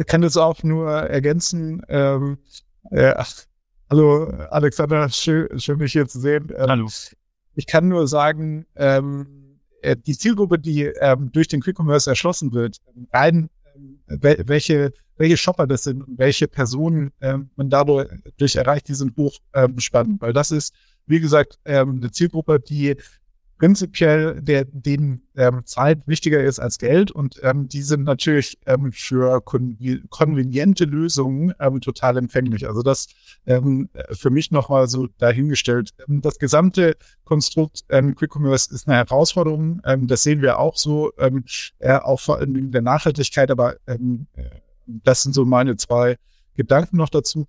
kann das auch nur ergänzen. Ähm, äh, hallo Alexander, schön, schön dich hier zu sehen. Ähm, hallo. Ich kann nur sagen, ähm, äh, die Zielgruppe, die ähm, durch den Quick Commerce erschlossen wird, rein ähm, welche, welche Shopper das sind und welche Personen ähm, man dadurch erreicht, die sind hochspannend, ähm, weil das ist, wie gesagt, ähm, eine Zielgruppe, die prinzipiell der, denen ähm, Zeit wichtiger ist als Geld und ähm, die sind natürlich ähm, für kon konveniente Lösungen ähm, total empfänglich. Also das ähm, für mich nochmal so dahingestellt. Das gesamte Konstrukt ähm, Quick Commerce ist eine Herausforderung. Ähm, das sehen wir auch so, ähm, äh, auch vor allem in der Nachhaltigkeit, aber ähm, das sind so meine zwei Gedanken noch dazu.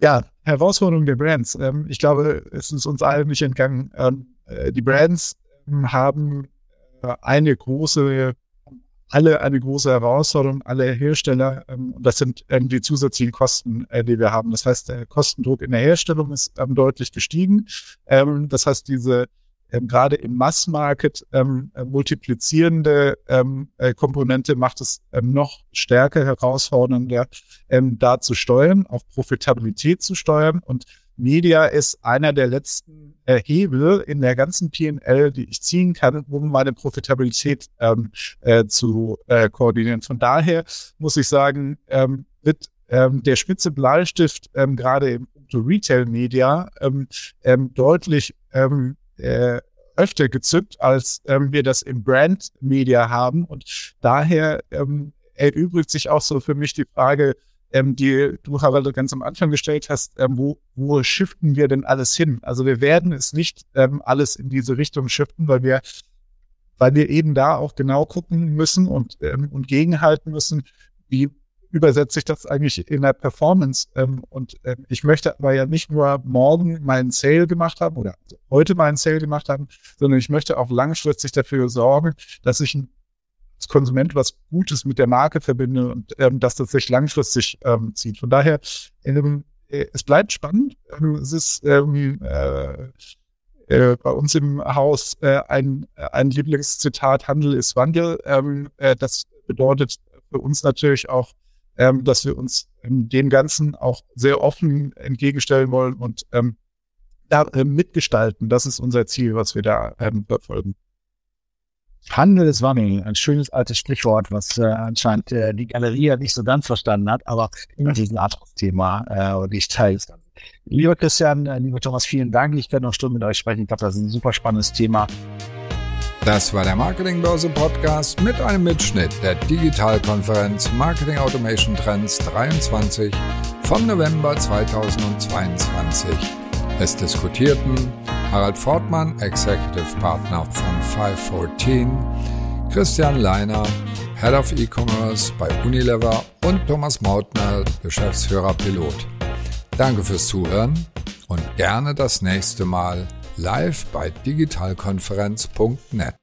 Ja, Herausforderung der Brands. Ähm, ich glaube, es ist uns allen nicht entgangen. Ähm, äh, die Brands ähm, haben äh, eine große, alle eine große Herausforderung, alle Hersteller, ähm, das sind ähm, die zusätzlichen Kosten, äh, die wir haben. Das heißt, der Kostendruck in der Herstellung ist deutlich gestiegen. das heißt, diese gerade im Mass-Market äh, multiplizierende äh, Komponente macht es noch stärker herausfordernder, da zu steuern, auf Profitabilität zu steuern. Und Media ist einer der letzten äh, Hebel in der ganzen PNL, die ich ziehen kann, um meine Profitabilität ähm, äh, zu äh, koordinieren. Von daher muss ich sagen, ähm, wird ähm, der spitze Bleistift ähm, gerade im Retail Media ähm, ähm, deutlich ähm, äh, öfter gezückt, als ähm, wir das im Brand Media haben. Und daher ähm, erübrigt sich auch so für mich die Frage, ähm, die du, Harald, ganz am Anfang gestellt hast, ähm, wo, wo shiften wir denn alles hin? Also wir werden es nicht ähm, alles in diese Richtung shiften, weil wir, weil wir eben da auch genau gucken müssen und, ähm, und gegenhalten müssen, wie übersetze ich das eigentlich in der Performance? Ähm, und ähm, ich möchte aber ja nicht nur morgen meinen Sale gemacht haben oder heute meinen Sale gemacht haben, sondern ich möchte auch langfristig dafür sorgen, dass ich als Konsument was Gutes mit der Marke verbinde und ähm, dass das sich langfristig ähm, zieht. Von daher, ähm, äh, es bleibt spannend. Ähm, es ist ähm, äh, äh, bei uns im Haus äh, ein, ein Lieblingszitat, Handel ist Wandel. Ähm, äh, das bedeutet für uns natürlich auch ähm, dass wir uns ähm, dem Ganzen auch sehr offen entgegenstellen wollen und ähm, da äh, mitgestalten. Das ist unser Ziel, was wir da ähm, verfolgen. Handel ist Wandel, ein schönes altes Sprichwort, was äh, anscheinend äh, die Galerie ja nicht so ganz verstanden hat, aber immer diesen Thema äh, und ich teile es. Lieber Christian, äh, lieber Thomas, vielen Dank. Ich werde noch Stunden mit euch sprechen. Ich glaube, das ist ein super spannendes Thema. Das war der Marketingbörse Podcast mit einem Mitschnitt der Digitalkonferenz Marketing Automation Trends 23 vom November 2022. Es diskutierten Harald Fortmann, Executive Partner von 514, Christian Leiner, Head of E-Commerce bei Unilever und Thomas Mautner, Geschäftsführer Pilot. Danke fürs Zuhören und gerne das nächste Mal live bei digitalkonferenz.net.